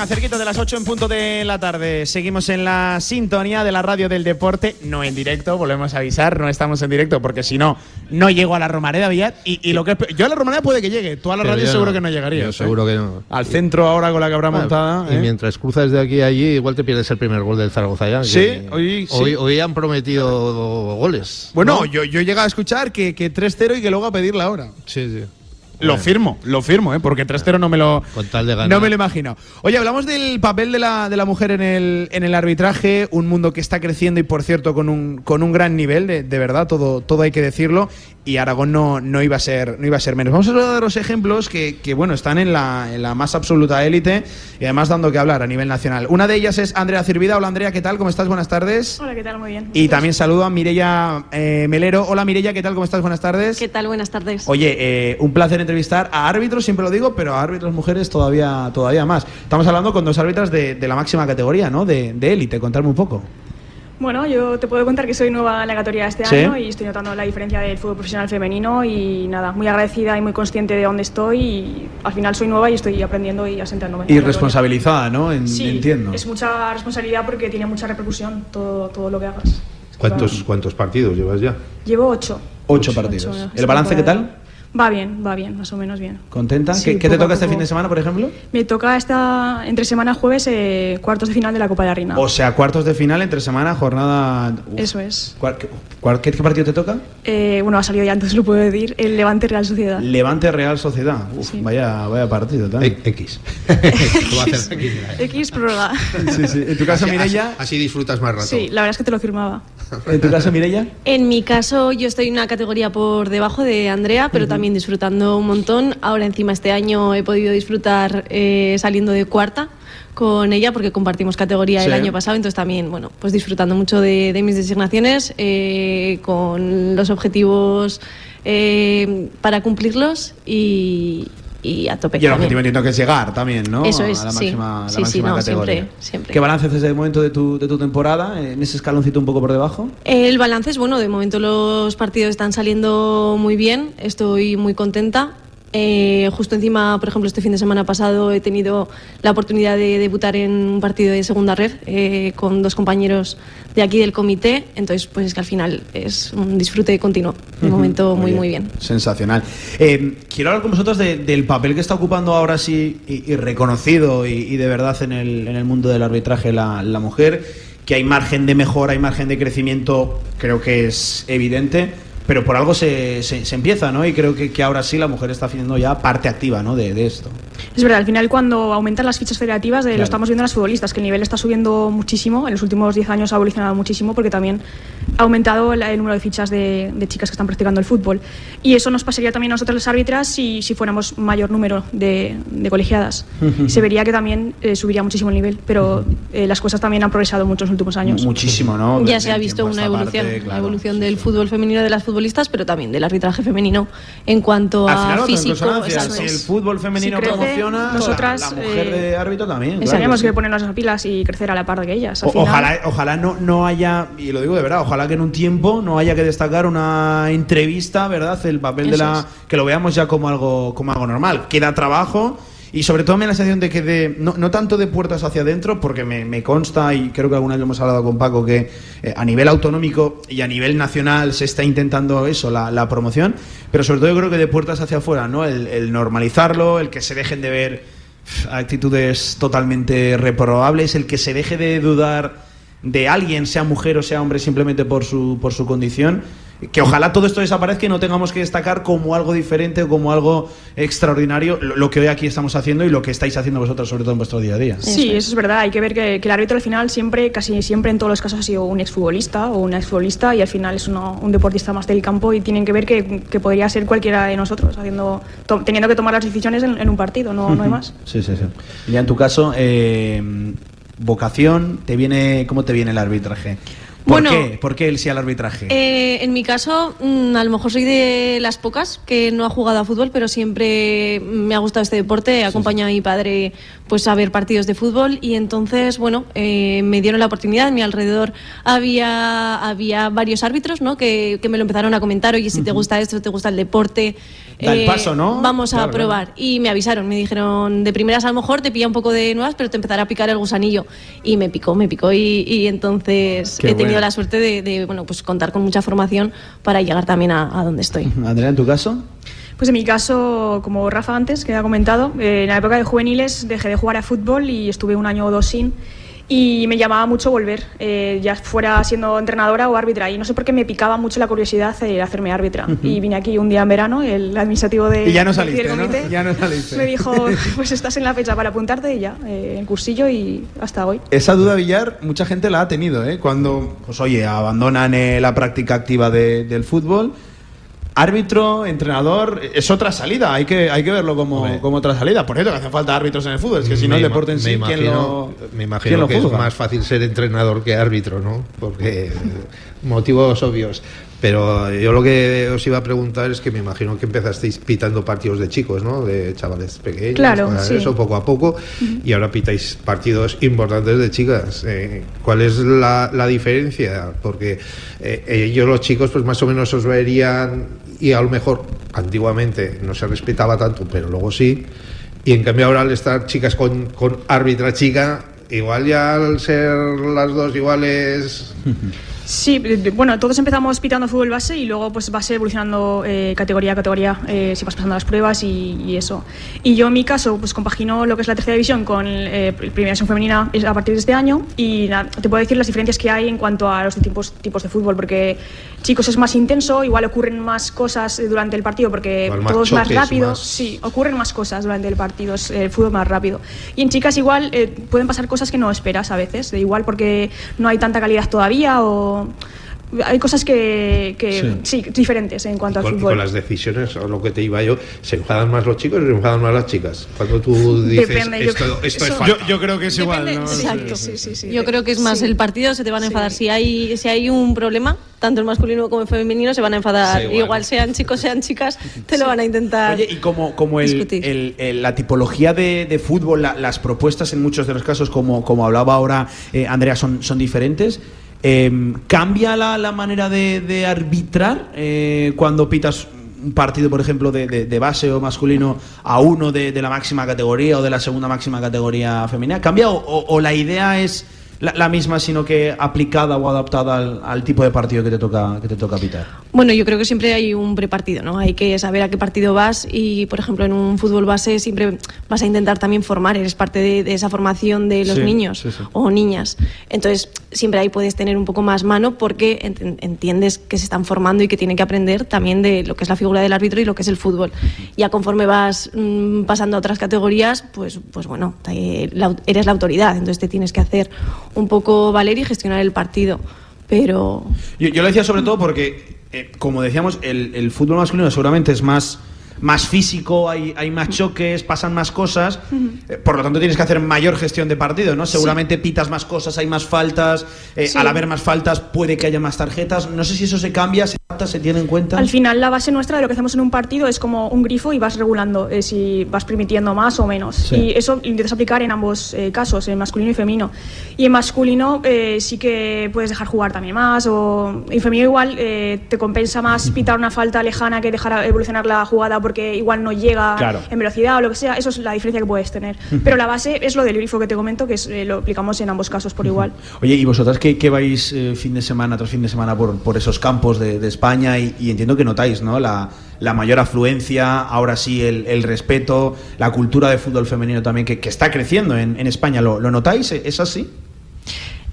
Venga, cerquita de las 8 en punto de la tarde. Seguimos en la sintonía de la radio del deporte, no en directo, volvemos a avisar, no estamos en directo porque si no, no llego a la Romareda Villar. Y, y lo que yo a la Romareda puede que llegue, tú a la Pero radio seguro no. que no llegarías. Yo ¿eh? seguro que no. Al centro ahora con la cabra montada. Y ¿eh? mientras cruzas de aquí a allí, igual te pierdes el primer gol del Zaragoza ya. Sí, hoy sí. hoy, hoy han prometido goles. Bueno, ¿no? yo, yo he llegado a escuchar que, que 3-0 y que luego a pedir la hora. Sí, sí. Lo firmo, lo firmo, ¿eh? porque 3-0 no me lo. Con tal de ganar. No me lo imagino. Oye, hablamos del papel de la, de la mujer en el, en el arbitraje, un mundo que está creciendo y, por cierto, con un, con un gran nivel, de, de verdad, todo, todo hay que decirlo. Y Aragón no, no, iba a ser, no iba a ser menos. Vamos a dar los ejemplos que, que, bueno, están en la, en la más absoluta élite y además dando que hablar a nivel nacional. Una de ellas es Andrea Cirvida. Hola, Andrea, ¿qué tal? ¿Cómo estás? Buenas tardes. Hola, ¿qué tal? Muy bien. Y también saludo a Mireia eh, Melero. Hola, Mireia, ¿qué tal? ¿Cómo estás? Buenas tardes. ¿Qué tal? Buenas tardes. Oye, eh, un placer entrevistar a árbitros, siempre lo digo, pero a árbitros mujeres todavía, todavía más. Estamos hablando con dos árbitras de, de la máxima categoría, ¿no? De de élite, contarme un poco. Bueno, yo te puedo contar que soy nueva en la categoría este ¿Sí? año y estoy notando la diferencia del fútbol profesional femenino y nada, muy agradecida y muy consciente de dónde estoy y al final soy nueva y estoy aprendiendo y asentándome. Y responsabilizada, ¿no? En- Sí, entiendo. es mucha responsabilidad porque tiene mucha repercusión todo, todo lo que hagas. ¿Cuántos, ¿Cuántos partidos llevas ya? Llevo ocho. Ocho partidos. ocho, ¿El balance qué tal? Va bien, va bien, más o menos bien. ¿Contenta? Sí, ¿Qué, qué te toca este fin de semana, por ejemplo? Me toca esta entre semana jueves eh, cuartos de final de la Copa de la Reina. O sea, cuartos de final entre semana, jornada. Uf. Eso es. ¿Cuál- qué, qué- qué partido te toca? Eh, bueno, ha salido ya, entonces lo puedo decir. El Levante Real Sociedad. Levante Real Sociedad. Uf, Sí. vaya, vaya partido también. X. X. X prórroga. Sí, sí. ¿En tu caso, Así- Mireia? Así, así disfrutas más rato. Sí, la verdad es que te lo firmaba. ¿En tu caso, Mireia? En mi caso, yo estoy una categoría por debajo de Andrea, pero también disfrutando un montón. Ahora, encima, este año he podido disfrutar eh, saliendo de cuarta con ella, porque compartimos categoría el Sí. año pasado, entonces también, bueno, pues disfrutando mucho de, de mis designaciones, eh, con los objetivos eh, para cumplirlos y, y a tope. Y el objetivo entiendo que es llegar también, ¿no? Eso es, a la sí. máxima, la Sí, sí, máxima no, categoría. siempre, siempre. ¿Qué balance haces de momento de tu, de tu temporada? En ese escaloncito un poco por debajo. El balance es bueno, de momento los partidos están saliendo muy bien, estoy muy contenta. Eh, justo encima, por ejemplo, este fin de semana pasado he tenido la oportunidad de debutar en un partido de segunda red eh, con dos compañeros de aquí del comité, entonces pues es que al final es un disfrute continuo, de momento muy muy bien. Sensacional. Eh, quiero hablar con vosotros de- del papel que está ocupando ahora sí y, y reconocido y, y de verdad en el, en el mundo del arbitraje la, la mujer, que hay margen de mejora, hay margen de crecimiento, creo que es evidente. Pero por algo se, se- se empieza, ¿no? Y creo que, que ahora sí la mujer está haciendo ya parte activa, ¿no? De, de esto. Es verdad, al final cuando aumentan las fichas federativas, eh, Claro. lo estamos viendo en las futbolistas, que el nivel está subiendo muchísimo, en los últimos 10 años ha evolucionado muchísimo porque también ha aumentado el, el número de fichas de, de chicas que están practicando el fútbol. Y eso nos pasaría también a nosotros las árbitras si, si fuéramos mayor número de, de colegiadas. Se vería que también eh, subiría muchísimo el nivel, pero eh, las cosas también han progresado mucho en los últimos años. Muchísimo, ¿no? Ya se ha visto a una evolución, parte, la claro. evolución del fútbol femenino de las futbolistas, pero también del arbitraje femenino en cuanto Al final, a otras físico. Si el fútbol femenino Si crece, promociona, nosotras, la, la mujer eh, de árbitro también. claro Tenemos sí. que ponernos las pilas y crecer a la par de ellas. Al O- final- Ojalá, ojalá no, no haya, y lo digo de verdad, ojalá que en un tiempo no haya que destacar una entrevista, ¿verdad? El papel de Eso la. es. que lo veamos ya como algo, como algo normal. Queda trabajo. Y sobre todo me da la sensación de que de, no, no tanto de puertas hacia adentro, porque me, consta, y creo que alguna vez lo hemos hablado con Paco, que eh, a nivel autonómico y a nivel nacional se está intentando eso, la, la promoción, pero sobre todo yo creo que de puertas hacia afuera, ¿no? El, el normalizarlo, el que se dejen de ver actitudes totalmente reprobables, el que se deje de dudar de alguien, sea mujer o sea hombre, simplemente por su, por su condición. Que ojalá todo esto desaparezca y no tengamos que destacar como algo diferente o como algo extraordinario lo, que hoy aquí estamos haciendo y lo que estáis haciendo vosotros, sobre todo en vuestro día a día. Sí, eso es verdad. Hay que ver que, que el árbitro al final siempre, casi siempre en todos los casos ha sido un exfutbolista o una exfutbolista y al final es uno- un deportista más del campo y tienen que ver que, que podría ser cualquiera de nosotros haciendo, to- teniendo que tomar las decisiones en, en un partido, no, no hay más. Sí, sí, sí. Y ya en tu caso, eh, vocación, ¿te viene, ¿cómo te viene el arbitraje? ¿Por Bueno, qué? ¿Por qué el sí al arbitraje? Eh, en mi caso, mm, a lo mejor soy de las pocas que no ha jugado a fútbol, pero siempre me ha gustado este deporte. He acompañado a mi padre pues, a ver partidos de fútbol y entonces, bueno, eh, me dieron la oportunidad. A mi alrededor había, había varios árbitros ¿no? que, que me lo empezaron a comentar. Oye, si te gusta esto, te gusta el deporte. Da el eh, paso, ¿no? Vamos a Claro, claro. probar. Y me avisaron, me dijeron, de primeras a lo mejor te pilla un poco de nuevas, pero te empezará a picar el gusanillo. Y me picó, me picó y, y entonces Qué he tenido bueno. la suerte de, de, bueno, pues contar con mucha formación para llegar también a, a donde estoy. Andrea, en tu caso. Pues en mi caso, como Rafa antes, que ha comentado, eh, en la época de juveniles dejé de jugar a fútbol y estuve un año o dos sin. Y me llamaba mucho volver, eh, ya fuera siendo entrenadora o árbitra. Y no sé por qué me picaba mucho la curiosidad de hacerme árbitra. Ujú. Y vine aquí un día en verano, el administrativo de, Y ya no aquí del saliste, ¿no? comité Ya no saliste. me dijo, pues estás en la fecha para apuntarte y ya, eh, en cursillo y hasta hoy. Esa duda, Villar, mucha gente la ha tenido, ¿eh? Cuando, pues oye, abandonan eh, la práctica activa de- del fútbol. Árbitro, entrenador, es otra salida, hay que, hay que verlo como, como otra salida. Por cierto, que hacen falta árbitros en el fútbol, es que si no el deporte en sí, me ¿quién imagino, lo, me quién imagino lo que es más fácil ser entrenador que árbitro, ¿no? Porque eh, motivos obvios. Pero yo lo que os iba a preguntar es que me imagino que empezasteis pitando partidos de chicos, ¿no? De chavales pequeños, Claro, sí. eso poco a poco, y ahora pitáis partidos importantes de chicas. Eh, ¿Cuál es la, la diferencia? Porque eh, ellos los chicos pues más o menos os verían y a lo mejor antiguamente no se respetaba tanto, pero luego sí. Y en cambio ahora al estar chicas con, con árbitra chica, igual ya al ser las dos iguales... Sí, bueno, todos empezamos pitando fútbol base y luego pues vas evolucionando eh, categoría a categoría eh, si vas pasando las pruebas y, y eso. Y yo en mi caso pues compagino lo que es la tercera división con eh, primera división femenina a partir de este año y nada, te puedo decir las diferencias que hay en cuanto a los tipos, tipos de fútbol porque chicos es más intenso, igual ocurren más cosas eh, durante el partido porque más todo es más rápido, más- sí, ocurren más cosas durante el partido, es el fútbol más rápido. Y en chicas igual eh, pueden pasar cosas que no esperas a veces, de igual porque no hay tanta calidad todavía o hay cosas que, que sí. diferentes en cuanto al Con, fútbol. con las decisiones, o lo que te iba yo, ¿se enfadan más los chicos o se enfadan más las chicas? Cuando tú dices, Depende, yo- esto, esto es eso- falta. Yo creo que es igual, Depende- ¿no? Exacto, sí, sí, sí. Yo creo que es más Sí. el partido, se te van a enfadar. Si hay si hay un problema, tanto el masculino como el femenino se van a enfadar. Sí, igual. igual. sean chicos, sean chicas, te lo van a intentar. Oye, y como, como el, el- el- la tipología de, de fútbol, la- las propuestas en muchos de los casos, como, como hablaba ahora eh, Andrea, son, son diferentes. Eh, ¿Cambia la, la manera de, de arbitrar eh, cuando pitas un partido, por ejemplo, de, de- base o masculino a uno de, la máxima categoría o de la segunda máxima categoría femenina? ¿Cambia o la idea es la, la misma, sino que aplicada o adaptada al, al tipo de partido que te toca, que te toca pitar? Bueno, yo creo que siempre hay un prepartido, ¿no? Hay que saber a qué partido vas y, por ejemplo, en un fútbol base siempre vas a intentar también formar, eres parte de, de esa formación de los Sí, niños sí, sí. o niñas. Entonces, siempre ahí puedes tener un poco más mano porque ent- entiendes que se están formando y que tienen que aprender también de lo que es la figura del árbitro y lo que es el fútbol. Ya conforme vas mm, pasando a otras categorías, pues, pues bueno, te- la- eres la autoridad, entonces te tienes que hacer un poco valer y gestionar el partido. Pero Yo, yo lo decía sobre todo porque, eh, como decíamos, el, el fútbol masculino seguramente es más, más físico, hay, hay más choques, pasan más cosas, eh, por lo tanto tienes que hacer mayor gestión de partido, ¿no? Seguramente pitas más cosas, hay más faltas, eh, Sí. al haber más faltas puede que haya más tarjetas, no sé si eso se cambia, se se tiene en cuenta. Al final, la base nuestra de lo que hacemos en un partido es como un grifo y vas regulando eh, si vas permitiendo más o menos. Sí. Y eso lo intentas aplicar en ambos eh, casos, en masculino y femenino. Y en masculino eh, sí que puedes dejar jugar también más, o en femenino igual eh, te compensa más pitar una falta lejana que dejar evolucionar la jugada porque igual no llega Claro. en velocidad o lo que sea. Eso es la diferencia que puedes tener. Pero la base es lo del grifo que te comento, que es, eh, lo aplicamos en ambos casos por igual. Oye, ¿y vosotras qué, qué vais eh, fin de semana tras fin de semana por, por esos campos de, de España? Y, y entiendo que notáis, ¿no? La, mayor afluencia, ahora sí el, el respeto, la cultura de fútbol femenino también que, que está creciendo en, en España. ¿Lo, lo notáis? ¿Es así?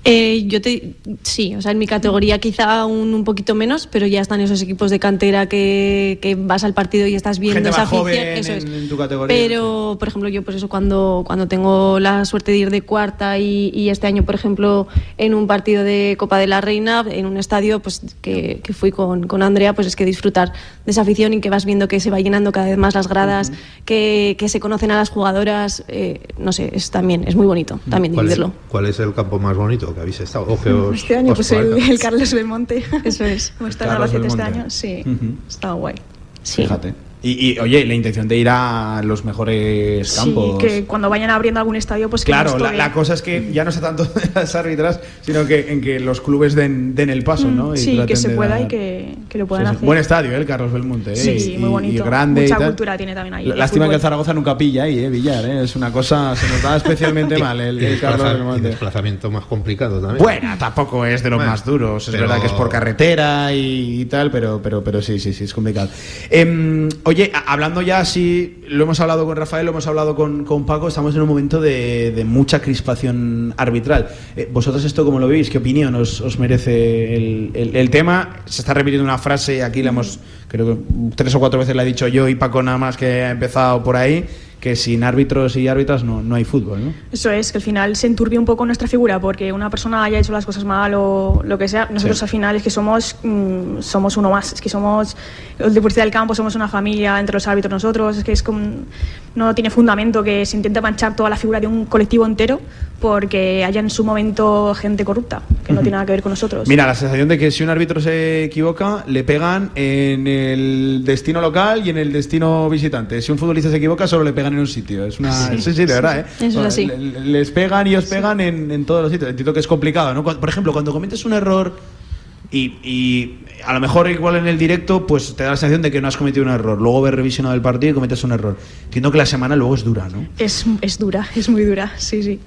Eh, yo te, sí, o sea, en mi categoría quizá un, un poquito menos, pero ya están esos equipos de cantera que, que vas al partido y estás viendo Gente esa más afición. joven eso en, es. en tu categoría. Pero, por ejemplo, yo pues eso cuando, cuando tengo la suerte de ir de cuarta y, y este año, por ejemplo, en un partido de Copa de la Reina, en un estadio pues que, que fui con, con Andrea, pues es que disfrutar de esa afición y que vas viendo que se va llenando cada vez más las gradas, que, que se conocen a las jugadoras, eh, no sé, es también, es muy bonito también ¿Cuál es, vivirlo. cuál es el campo más bonito que habéis estado? O que os- Este año, os pues el, el Carlos Belmonte. Eso es. Hemos estado en este año, sí. Ujú. Estaba guay. Sí. Fíjate. Y, y, oye, la intención de ir a los mejores campos. Sí, que cuando vayan abriendo algún estadio, pues que Claro, la, la cosa es que ya no está tanto de las árbitras, sino que en que los clubes den, den el paso, Mm, ¿no? Y sí, que se pueda dar- y que, que lo puedan Sí, sí. hacer. Buen estadio, ¿eh? el Carlos Belmonte. ¿eh? Sí, Y- muy bonito. Y grande Mucha y tal. cultura tiene también ahí. L- el Lástima que fútbol. Zaragoza nunca pilla ahí, ¿eh? Villar, ¿eh? Es una cosa, se nos da especialmente mal el, el Carlos Belmonte. desplazamiento más complicado también. Bueno, tampoco es de los Bueno, más duros. Es pero- verdad que es por carretera y, y tal, pero, pero, pero sí, sí, sí, es complicado. Em, oye, hablando ya así, lo hemos hablado con Rafael, lo hemos hablado con, con Paco, estamos en un momento de, de mucha crispación arbitral. Eh, ¿Vosotros esto cómo lo veis? ¿Qué opinión os, os merece el, el- el tema? Se está repitiendo una frase, aquí la hemos, creo que tres o cuatro veces la he dicho yo y Paco nada más que ha empezado por ahí, que sin árbitros y árbitras no, no hay fútbol, ¿no? Eso es, que al final se enturbia un poco nuestra figura porque una persona haya hecho las cosas mal o lo que sea. Nosotros Sí. al final es que somos, mm, somos uno más, es que somos el deportista del campo, somos una familia entre los árbitros nosotros, es que es como, no tiene fundamento que se intente manchar toda la figura de un colectivo entero porque haya en su momento gente corrupta, que no tiene nada que ver con nosotros. Mira, la sensación de que si un árbitro se equivoca, le pegan en el destino local y en el destino visitante. Si un futbolista se equivoca, solo le pegan en un sitio. Es una... Sí, sí, de verdad, ¿eh? Eso es así. Le- le- Les pegan y os pegan en, en todos los sitios. Entiendo que es complicado, ¿no? Por ejemplo, cuando cometes un error y, y a lo mejor igual en el directo, pues te da la sensación de que no has cometido un error. Luego ves revisionado el partido y cometes un error. Entiendo que la semana luego es dura, ¿no? Es, es dura, es muy dura, sí, sí.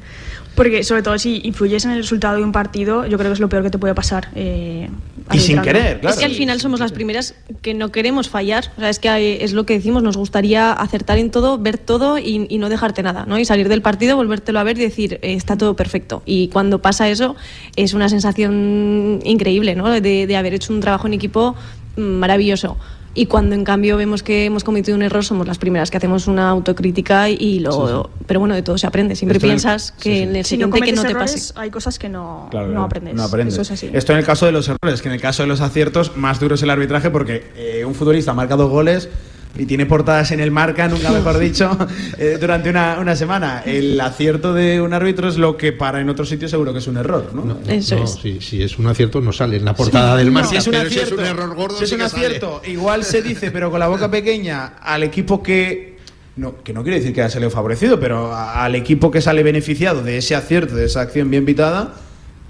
Porque sobre todo si influyes en el resultado de un partido, yo creo que es lo peor que te puede pasar. eh, Y sin querer, claro. Es que al final somos las primeras que no queremos fallar. O sea, es que es lo que decimos, nos gustaría acertar en todo, ver todo y, y no dejarte nada, ¿no? Y salir del partido, volvértelo a ver y decir, eh, está todo perfecto. Y cuando pasa eso, es una sensación increíble, ¿no? De, de haber hecho un trabajo en equipo mm, maravilloso. Y cuando en cambio vemos que hemos cometido un error, somos las primeras que hacemos una autocrítica y lo. Pero bueno, de todo se aprende. Siempre Esto en- piensas que sí, sí. en el Si no siguiente que no te errores, pase. hay cosas que no, Claro, no, aprendes. no aprendes. Eso es así. Esto en el caso de los errores, que en el caso de los aciertos, más duro es el arbitraje porque eh, un futbolista marca dos goles y tiene portadas en el marca, nunca mejor dicho, eh, durante una, una semana. El acierto de un árbitro es lo que para en otros sitios seguro que es un error, ¿no? Eso No, es. si, si es un acierto no sale en la portada del No, marca, si es un pero acierto, si es un error gordo si es sí un que sale. acierto, igual se dice, pero con la boca pequeña, al equipo que no, que no quiere decir que haya salido favorecido, pero a- al equipo que sale beneficiado de ese acierto, de esa acción bien pitada,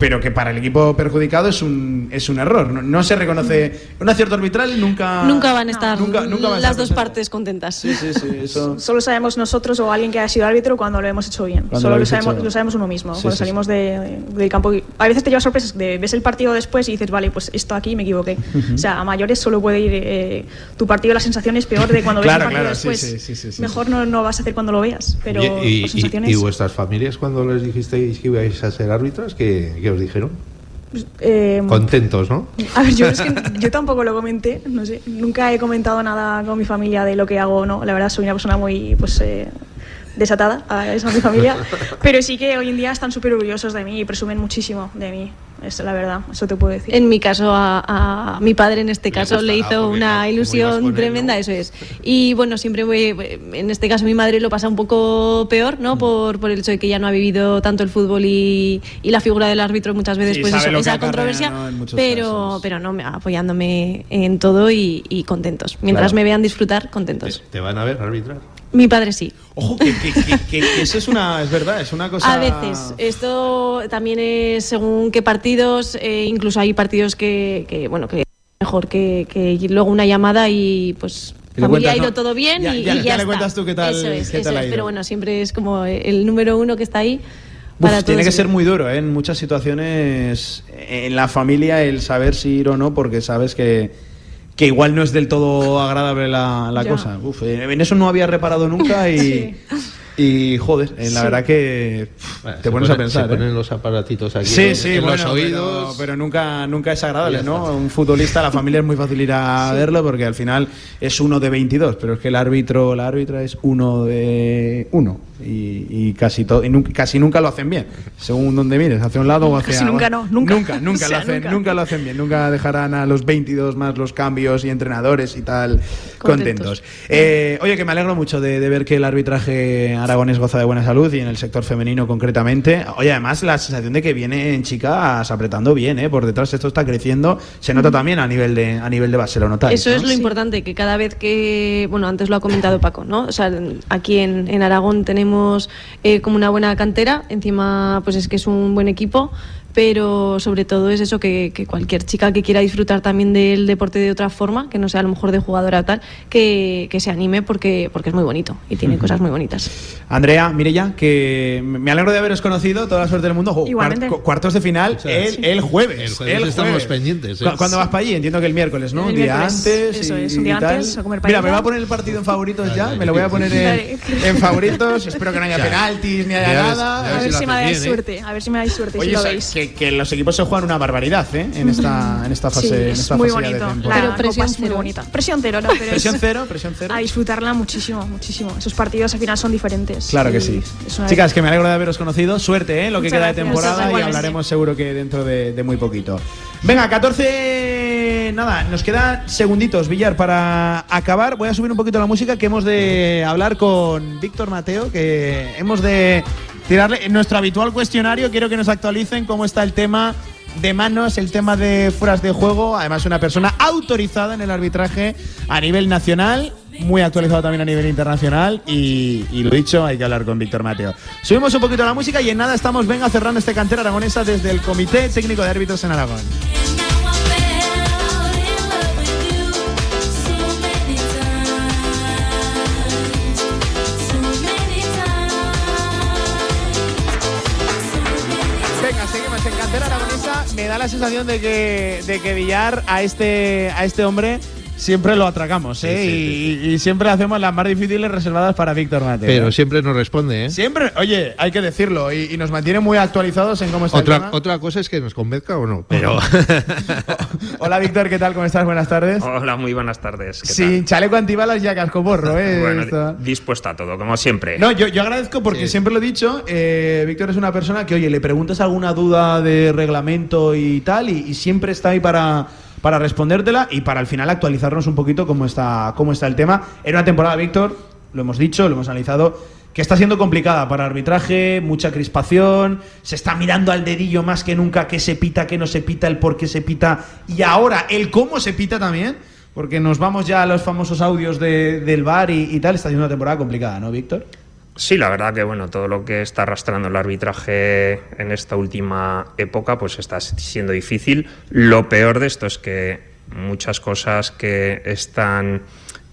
pero que para el equipo perjudicado es un, es un error. No, no se reconoce. Un acierto arbitral nunca. Nunca van a estar nunca- nunca van a las estar dos presentes. partes contentas. Sí, sí, sí. Eso. Solo sabemos nosotros o alguien que haya sido árbitro cuando lo hemos hecho bien. Cuando Solo lo sabemos, hecho- lo sabemos uno mismo. Sí, cuando sí, salimos de- del campo. A veces te lleva sorpresas. De, ves el partido después y dices, vale, pues esto aquí me equivoqué. O sea, a mayores solo puede ir eh, tu partido, la sensación es peor de cuando Claro, ves el partido claro, después. sí, sí, sí, sí, Mejor no, no vas a hacer cuando lo veas. Pero y, y- sensaciones. y vuestras familias cuando les dijisteis que ibais a ser árbitras, ¿qué, qué os dijeron? eh, Contentos, ¿no? A ver, yo, es que yo tampoco lo comenté, no sé, nunca he comentado nada con mi familia de lo que hago o no, la verdad soy una persona muy, pues, eh, desatada a esa mi familia, pero sí que hoy en día están súper orgullosos de mí y presumen muchísimo de mí, es la verdad, eso te puedo decir. En mi caso, a, a mi padre en este caso le, gustará, hizo una ilusión él, tremenda, ¿no? eso es. Y bueno, siempre voy, en este caso mi madre lo pasa un poco peor, Mm. ¿no? Por, por el hecho de que ya no ha vivido tanto el fútbol y, y la figura del árbitro muchas veces, Sí, pues eso, esa controversia, pero, casos. pero no, me- apoyándome en todo y, y contentos. Mientras Claro. me vean disfrutar, contentos. ¿Te van a ver arbitrar? Mi padre sí. Ojo, que, que- que- que- eso es una. Es verdad, es una cosa. A veces. Esto también es según qué partidos. eh, incluso hay partidos que, que, bueno, que mejor que, que luego una llamada y pues. Familia cuentas, ha ido ¿no? todo bien Ya- y, ya- y ya ya le cuentas tú qué tal- Eso es, qué eso tal es. Pero bueno, siempre es como el número uno que está ahí. Uf, Para tiene que ser muy duro ¿eh? en muchas situaciones en la familia el saber si ir o no, porque sabes que, que igual no es del todo agradable la, la cosa. Uf, en eso no había reparado nunca y. Sí. Y joder, eh, la Sí. verdad que pff, te pones a pensar. Se ¿eh? ponen los aparatitos aquí Sí, en, sí, en bueno, los oídos. Pero, pero nunca, nunca es agradable, ¿no? Un futbolista, la familia es muy fácil ir a verlo porque al final es uno de 22, pero es que el árbitro, la árbitra es uno de uno y, y casi todo, y nunca, casi nunca lo hacen bien, según donde mires, hacia un lado o hacia Casi nunca no, nunca. nunca, nunca O sea, lo hacen, nunca. nunca lo hacen bien, nunca dejarán a los 22 más los cambios y entrenadores y tal contentos. Contentos. Eh, oye, que me alegro mucho de, de ver que el arbitraje aragonés goza de buena salud y en el sector femenino concretamente. Oye, además la sensación de que vienen chicas apretando bien, ¿eh? Por detrás esto está creciendo. Se nota también a nivel de a nivel de base, lo notáis. Eso ¿no? es lo importante, que cada vez que, bueno, antes lo ha comentado Paco, ¿no? O sea, aquí en, en Aragón tenemos eh, como una buena cantera, encima pues es que es un buen equipo, pero sobre todo es eso, que, que cualquier chica que quiera disfrutar también del deporte de otra forma, que no sea a lo mejor de jugadora tal, que, que se anime porque, porque es muy bonito y tiene cosas muy bonitas. Andrea, Mirella, que me alegro de haberos conocido, toda la suerte del mundo. Jo, Igualmente. cuart- cuartos de final el, el jueves. El jueves estamos pendientes, ¿eh? ¿Cu- ¿Cuándo vas para allí? Entiendo que el miércoles, ¿no? El un día miércoles, antes. eso y, es, un día y antes, a comer Mira, me voy a poner el partido en favoritos ya. Me lo voy a poner en, favoritos. Espero que no haya Ya. penaltis ni haya nada. A ver si me dais bien, ¿eh? suerte, a ver si me dais suerte, Oye, si lo veis. Que, que los equipos se juegan una barbaridad, ¿eh? En esta, en esta fase. Sí, en es esta muy fase de bonito. La Pero presión Copa es muy cero. bonita. Presión cero, no, pero Presión es cero, presión cero. a disfrutarla muchísimo, muchísimo. Esos partidos al final son diferentes. Claro que sí. Chicas, que me alegro de haberos conocido. Suerte, ¿eh? Lo que Muchas queda de gracias. temporada y hablaremos seguro que dentro de, de muy poquito. Venga, 14. Nada, nos quedan segunditos, Villar, para acabar. Voy a subir un poquito la música que hemos de hablar con Víctor Mateo, que hemos de tirarle nuestro habitual cuestionario. Quiero que nos actualicen cómo está el tema de manos, el tema de fueras de juego. Además, una persona autorizada en el arbitraje a nivel nacional, muy actualizado también a nivel internacional. Y, y lo dicho, hay que hablar con Víctor Mateo. Subimos un poquito la música y en nada estamos, venga, cerrando este cantera aragonesa desde el Comité Técnico de Árbitros en Aragón. Me da la sensación de que, de que Villar a este, a este hombre siempre lo atracamos, ¿eh? y, y siempre hacemos las más difíciles reservadas para Víctor Mateo. Pero siempre nos responde, ¿eh? Siempre, oye, hay que decirlo, y, y nos mantiene muy actualizados en cómo está el Otra, tema. otra cosa es que nos convenzca o no, pero Hola Víctor, ¿qué tal? ¿Cómo estás? Buenas tardes. Hola, muy buenas tardes. ¿Qué Sin chaleco antibalas y a cascoporro, ¿eh? tal? Bueno, Esto- di- dispuesto a todo, como siempre. No, yo, yo agradezco porque Sí. siempre lo he dicho, eh, Víctor es una persona que, oye, le preguntas alguna duda de reglamento y tal, y, y siempre está ahí para, para respondértela y para al final actualizarnos un poquito cómo está, cómo está el tema. En una temporada, Víctor, lo hemos dicho, lo hemos analizado, que está siendo complicada para arbitraje, mucha crispación, se está mirando al dedillo más que nunca qué se pita, qué no se pita, el por qué se pita, y ahora el cómo se pita también. Porque nos vamos ya a los famosos audios de- del bar y, y tal. Está siendo una temporada complicada, ¿no, Víctor? Sí, la verdad que bueno, todo lo que está arrastrando el arbitraje en esta última época, pues está siendo difícil. Lo peor de esto es que muchas cosas que están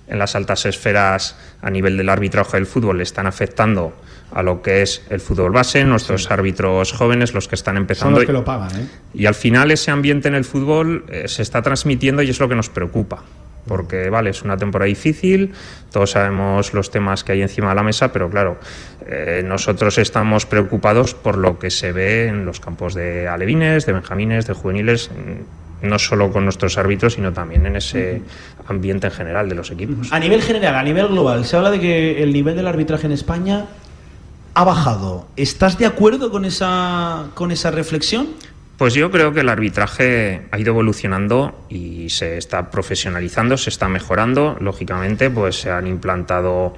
en las altas esferas a nivel del arbitraje del fútbol están afectando a lo que es el fútbol base, nuestros árbitros jóvenes, los que están Son empezando. los que lo pagan, ¿eh? Y al final ese ambiente en el fútbol eh, se está transmitiendo y es lo que nos preocupa. Porque, vale, es una temporada difícil, todos sabemos los temas que hay encima de la mesa, pero claro, eh, nosotros estamos preocupados por lo que se ve en los campos de alevines, de benjamines, de juveniles, mm, no solo con nuestros árbitros, sino también en ese ambiente en general de los equipos. A nivel general, a nivel global, se habla de que el nivel del arbitraje en España ha bajado. ¿Estás de acuerdo con esa, con esa reflexión? Pues yo creo que el arbitraje ha ido evolucionando y se está profesionalizando, se está mejorando. Lógicamente, pues se han implantado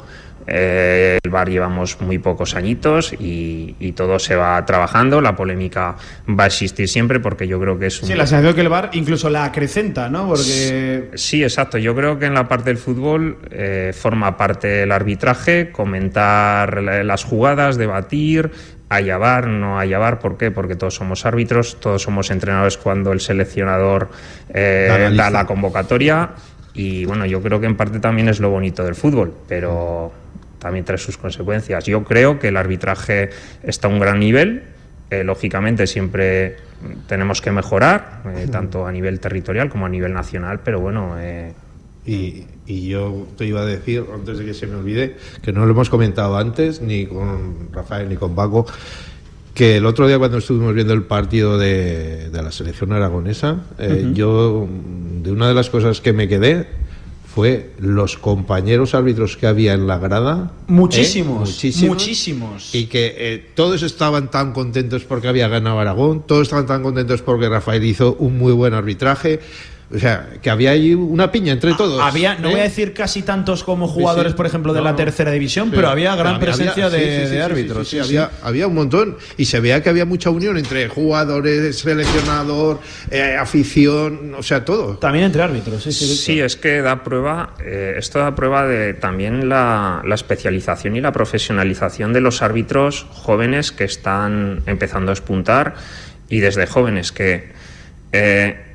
eh, el VAR llevamos muy pocos añitos y, y todo se va trabajando. La polémica va a existir siempre porque yo creo que es un Sí, la sensación que el VAR incluso la acrecenta, ¿no? Porque Sí, exacto. Yo creo que en la parte del fútbol eh, forma parte el arbitraje, comentar la- las jugadas, debatir, haya VAR, no haya VAR. ¿Por qué? Porque todos somos árbitros, todos somos entrenadores cuando el seleccionador eh, Da la lista. da la convocatoria. Y bueno, yo creo que en parte también es lo bonito del fútbol, pero también trae sus consecuencias. Yo creo que el arbitraje está a un gran nivel. Eh, lógicamente siempre tenemos que mejorar, eh, tanto a nivel territorial como a nivel nacional, pero bueno, eh, Y, y yo te iba a decir, antes de que se me olvide, que no lo hemos comentado antes, ni con Rafael ni con Paco, que el otro día cuando estuvimos viendo el partido de, de la selección aragonesa, eh, Ujú. yo de una de las cosas que me quedé fue los compañeros árbitros que había en la grada. ¿eh? Muchísimos, muchísimos. muchísimos. Y que eh, todos estaban tan contentos porque había ganado Aragón, todos estaban tan contentos porque Rafael hizo un muy buen arbitraje. O sea, que había ahí una piña entre todos. Había, no ¿eh? voy a decir casi tantos como jugadores, sí. por ejemplo, de No, la tercera división, Sí. pero había gran Había- presencia había- de, sí, sí, sí, de sí, árbitros. sí, sí, sí, sí. Había, había un montón y se veía que había mucha unión entre jugadores, seleccionador, eh, afición, o sea, todo. También entre árbitros, sí, sí. Sí, es que da prueba, eh, esto da prueba de también la, la especialización y la profesionalización de los árbitros jóvenes que están empezando a espuntar y desde jóvenes que eh,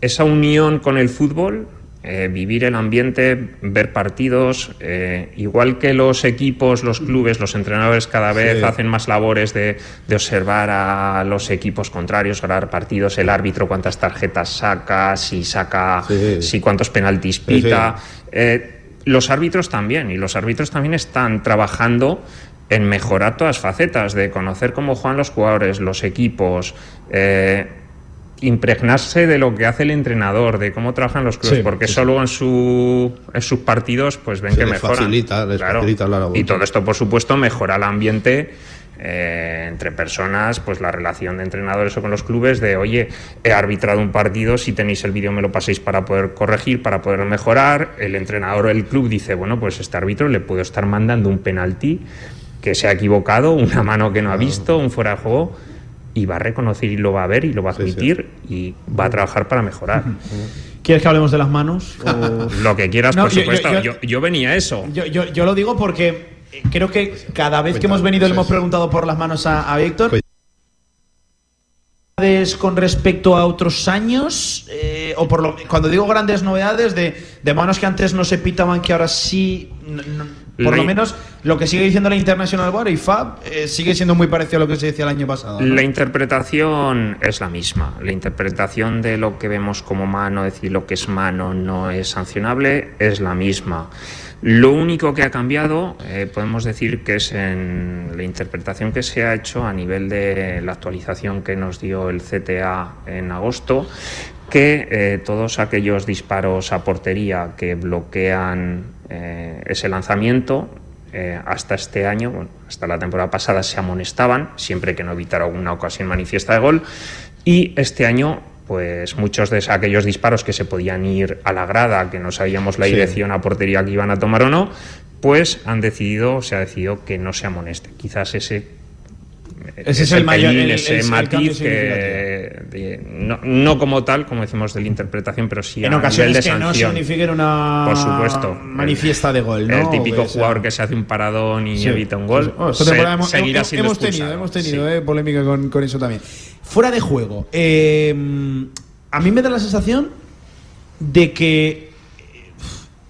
esa unión con el fútbol, eh, vivir el ambiente, ver partidos, eh, igual que los equipos, los clubes, los entrenadores cada vez Sí. hacen más labores de, de observar a los equipos contrarios, ganar partidos, el árbitro cuántas tarjetas saca, si saca, Sí. si cuántos penaltis Sí, pita. Eh, los árbitros también, y los árbitros también están trabajando en mejorar todas las facetas, de conocer cómo juegan los jugadores, los equipos, eh, impregnarse de lo que hace el entrenador, de cómo trabajan los clubes, Sí, porque sí, eso luego en, su, en sus partidos pues ven Se que les mejoran. facilita, les facilita la labor. Y todo esto, por supuesto, mejora el ambiente eh, entre personas, pues la relación de entrenadores o con los clubes, de oye, he arbitrado un partido, si tenéis el vídeo me lo paséis para poder corregir, para poder mejorar. El entrenador o el club dice, bueno, pues este árbitro le puedo estar mandando un penalti que se ha equivocado, una mano que no ha visto, un fuera de juego. Y va a reconocer y lo va a ver y lo va a admitir y va a trabajar para mejorar. ¿Quieres que hablemos de las manos? O- Lo que quieras, No, por yo- supuesto. yo- Yo, yo venía a eso. Yo, yo- yo lo digo porque creo que cada vez que hemos venido le hemos preguntado por las manos a, a Víctor. Novedades Con respecto a otros años, eh, o por lo, cuando digo grandes novedades, de, de manos que antes no se pitaban, que ahora sí, por lo menos lo que sigue diciendo la International Bar y FAB eh, sigue siendo muy parecido a lo que se decía el año pasado. ¿no? La interpretación es la misma. La interpretación de lo que vemos como mano, es decir, lo que es mano no es sancionable, es la misma. Lo único que ha cambiado, eh, podemos decir que es en la interpretación que se ha hecho a nivel de la actualización que nos dio el CTA en agosto, que eh, todos aquellos disparos a portería que bloquean eh, ese lanzamiento eh, hasta este año, bueno, hasta la temporada pasada se amonestaban, siempre que no evitara alguna ocasión manifiesta de gol, y este año, pues muchos de aquellos disparos que se podían ir a la grada, que no sabíamos la Sí. dirección a portería que iban a tomar o no, pues han decidido, se ha decidido que no se amoneste. Quizás ese Ese es el mayor- pelín, el- ese el matiz que de- no, no como tal, como decimos de la interpretación, pero sí en a ocasiones nivel de que no sanción. signifiquen una Por supuesto. manifiesta de gol. ¿no? El típico sea, jugador que se hace un paradón y Sí. evita un gol. Oh, esta se- hemos, tenido, hemos tenido Sí. eh, polémica con, con eso también. Fuera de juego, eh, a mí me da la sensación de que eh,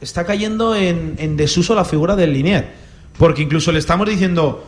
está cayendo en, en desuso la figura del Linier. Porque incluso le estamos diciendo,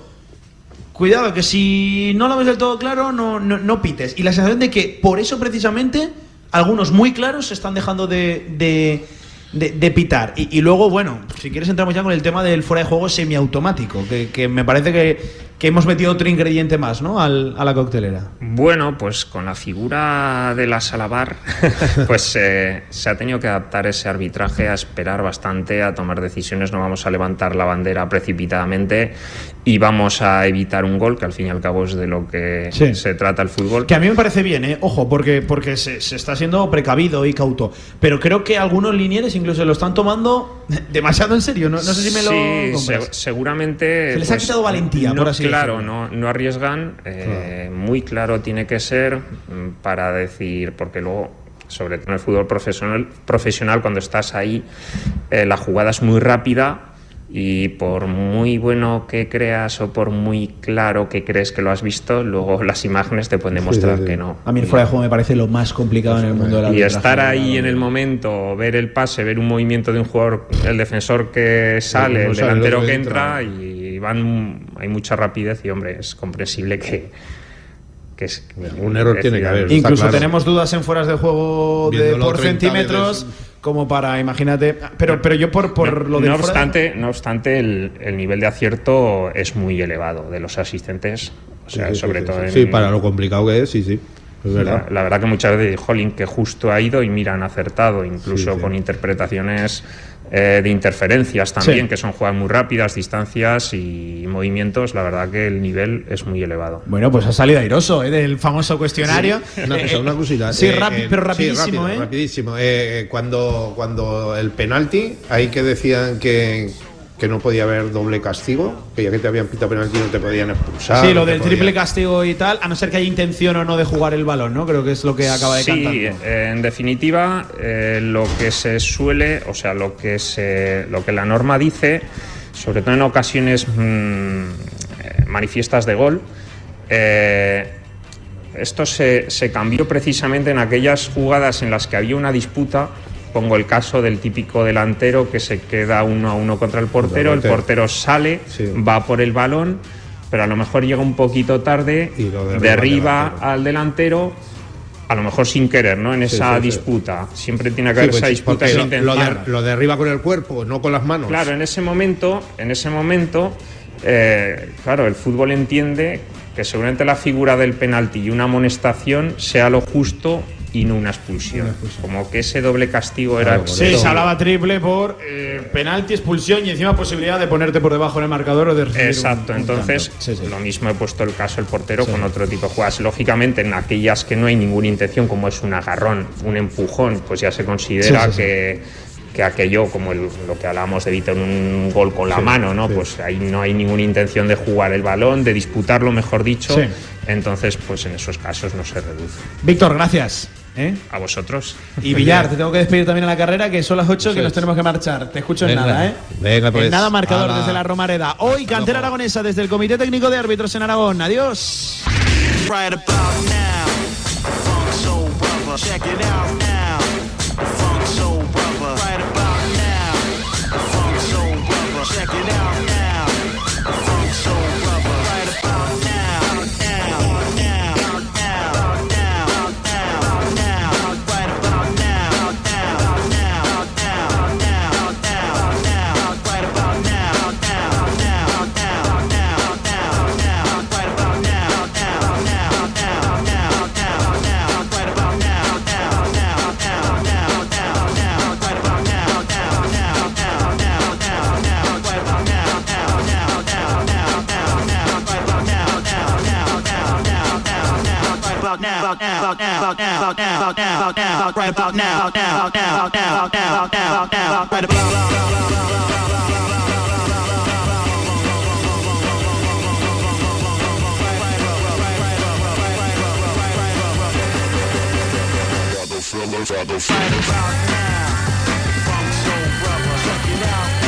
cuidado, que si no lo ves del todo claro, no, no, pites. Y la sensación de que por eso precisamente algunos muy claros se están dejando de, de, de- pitar. Y, y luego, bueno, si quieres entramos ya con el tema del fuera de juego semiautomático, que, que me parece que, que hemos metido otro ingrediente más ¿no? Al- a la coctelera. Bueno, pues con la figura de la Salabar, pues eh, se ha tenido que adaptar ese arbitraje a esperar bastante, a tomar decisiones. No vamos a levantar la bandera precipitadamente y vamos a evitar un gol, que al fin y al cabo es de lo que Sí. se trata el fútbol. Que a mí me parece bien, ¿eh? ojo, porque, porque se, se está siendo precavido y cauto. Pero creo que algunos linieres incluso lo están tomando demasiado en serio. No, no sé si me lo Sí, se- seguramente. pues, Se les ha quitado valentía, no, por así Claro, decirlo. no, no arriesgan. eh, Muy claro tiene que ser mm, para decir, porque luego, sobre todo en el fútbol profesional, profesional cuando estás ahí, eh, la jugada es muy rápida. Y por muy bueno que creas o por muy claro que crees que lo has visto, luego las imágenes te pueden demostrar sí, sí. que no. A mí el fuera de juego me parece lo más complicado en el mundo de la Y estar ahí en el momento, ver el pase, ver un movimiento de un jugador, el defensor que sale, el delantero que entra. entra y van, hay mucha rapidez y hombre, es comprensible que, que es Un error tiene que haber. Incluso claro. tenemos dudas en fueras de juego de por 30 centímetros. Como para, imagínate. Pero, pero yo por, por lo de. No obstante, no obstante el, el nivel de acierto es muy elevado de los asistentes. O sea, Sí, sí, sobre sí, todo sí. en. Sí, para lo complicado que es, sí, sí. Es verdad. La, la verdad que muchas veces, jolín, que justo ha ido y mira, han acertado, incluso Sí, sí. con interpretaciones eh, de interferencias también, Sí. que son jugadas muy rápidas, distancias y movimientos. La verdad que el nivel es muy elevado. Bueno, pues ha salido airoso, ¿eh? Del famoso cuestionario. Una Eh, cosa, una cosita. Sí, Eh, rápido, eh, pero sí, rapidísimo, rápido, ¿eh? Rapidísimo. Eh, cuando, cuando el penalti, ahí que decían que, que no podía haber doble castigo, que ya que te habían pitado penalti no te podían expulsar. Sí, lo no del podían- triple castigo y tal, a no ser que haya intención o no de jugar el balón, ¿no? Creo que es lo que acaba de Sí, cantar. eh, en definitiva, eh, lo que se suele, o sea, lo que se, lo que la norma dice, sobre todo en ocasiones mm, eh, manifiestas de gol, eh, esto se, se cambió precisamente en aquellas jugadas en las que había una disputa. Pongo el caso del típico delantero que se queda uno a uno contra el portero, el portero. sale, Sí. va por el balón, pero a lo mejor llega un poquito tarde, Y derriba al derriba delantero. al delantero, a lo mejor sin querer, ¿no? En Sí, esa sí, sí. disputa. Siempre tiene que haber pues, esa disputa, lo, lo de- lo derriba con el cuerpo, no con las manos. Claro, en ese momento, en ese momento, eh, claro, el fútbol entiende que seguramente la figura del penalti y una amonestación sea lo justo y no una expulsión. Como que ese doble castigo era Claro, Sí, se hablaba triple por eh, penalti, expulsión y encima posibilidad de ponerte por debajo en el marcador o de recibir Exacto, un entonces tanto. Sí, sí. lo mismo he puesto el caso el portero con otro tipo de jugadas. Lógicamente, en aquellas que no hay ninguna intención, como es un agarrón, un empujón, pues ya se considera que, que aquello, como el- lo que hablábamos de evitar un gol con la Sí, mano, ¿no? sí. Pues ahí no hay ninguna intención de jugar el balón, de disputarlo, mejor dicho. Sí. Entonces, pues en esos casos no se reduce. Víctor, gracias. ¿Eh? A vosotros. Y Villar, te tengo que despedir también a la carrera, que son las 8 que nos tenemos que marchar. Te escucho en nada, ¿eh? Venga, pues. En nada marcador desde la Romareda. Hoy, cantera aragonesa desde el Comité Técnico de Árbitros en Aragón. Adiós. right Right about now, Funk Soul Brother, check it out.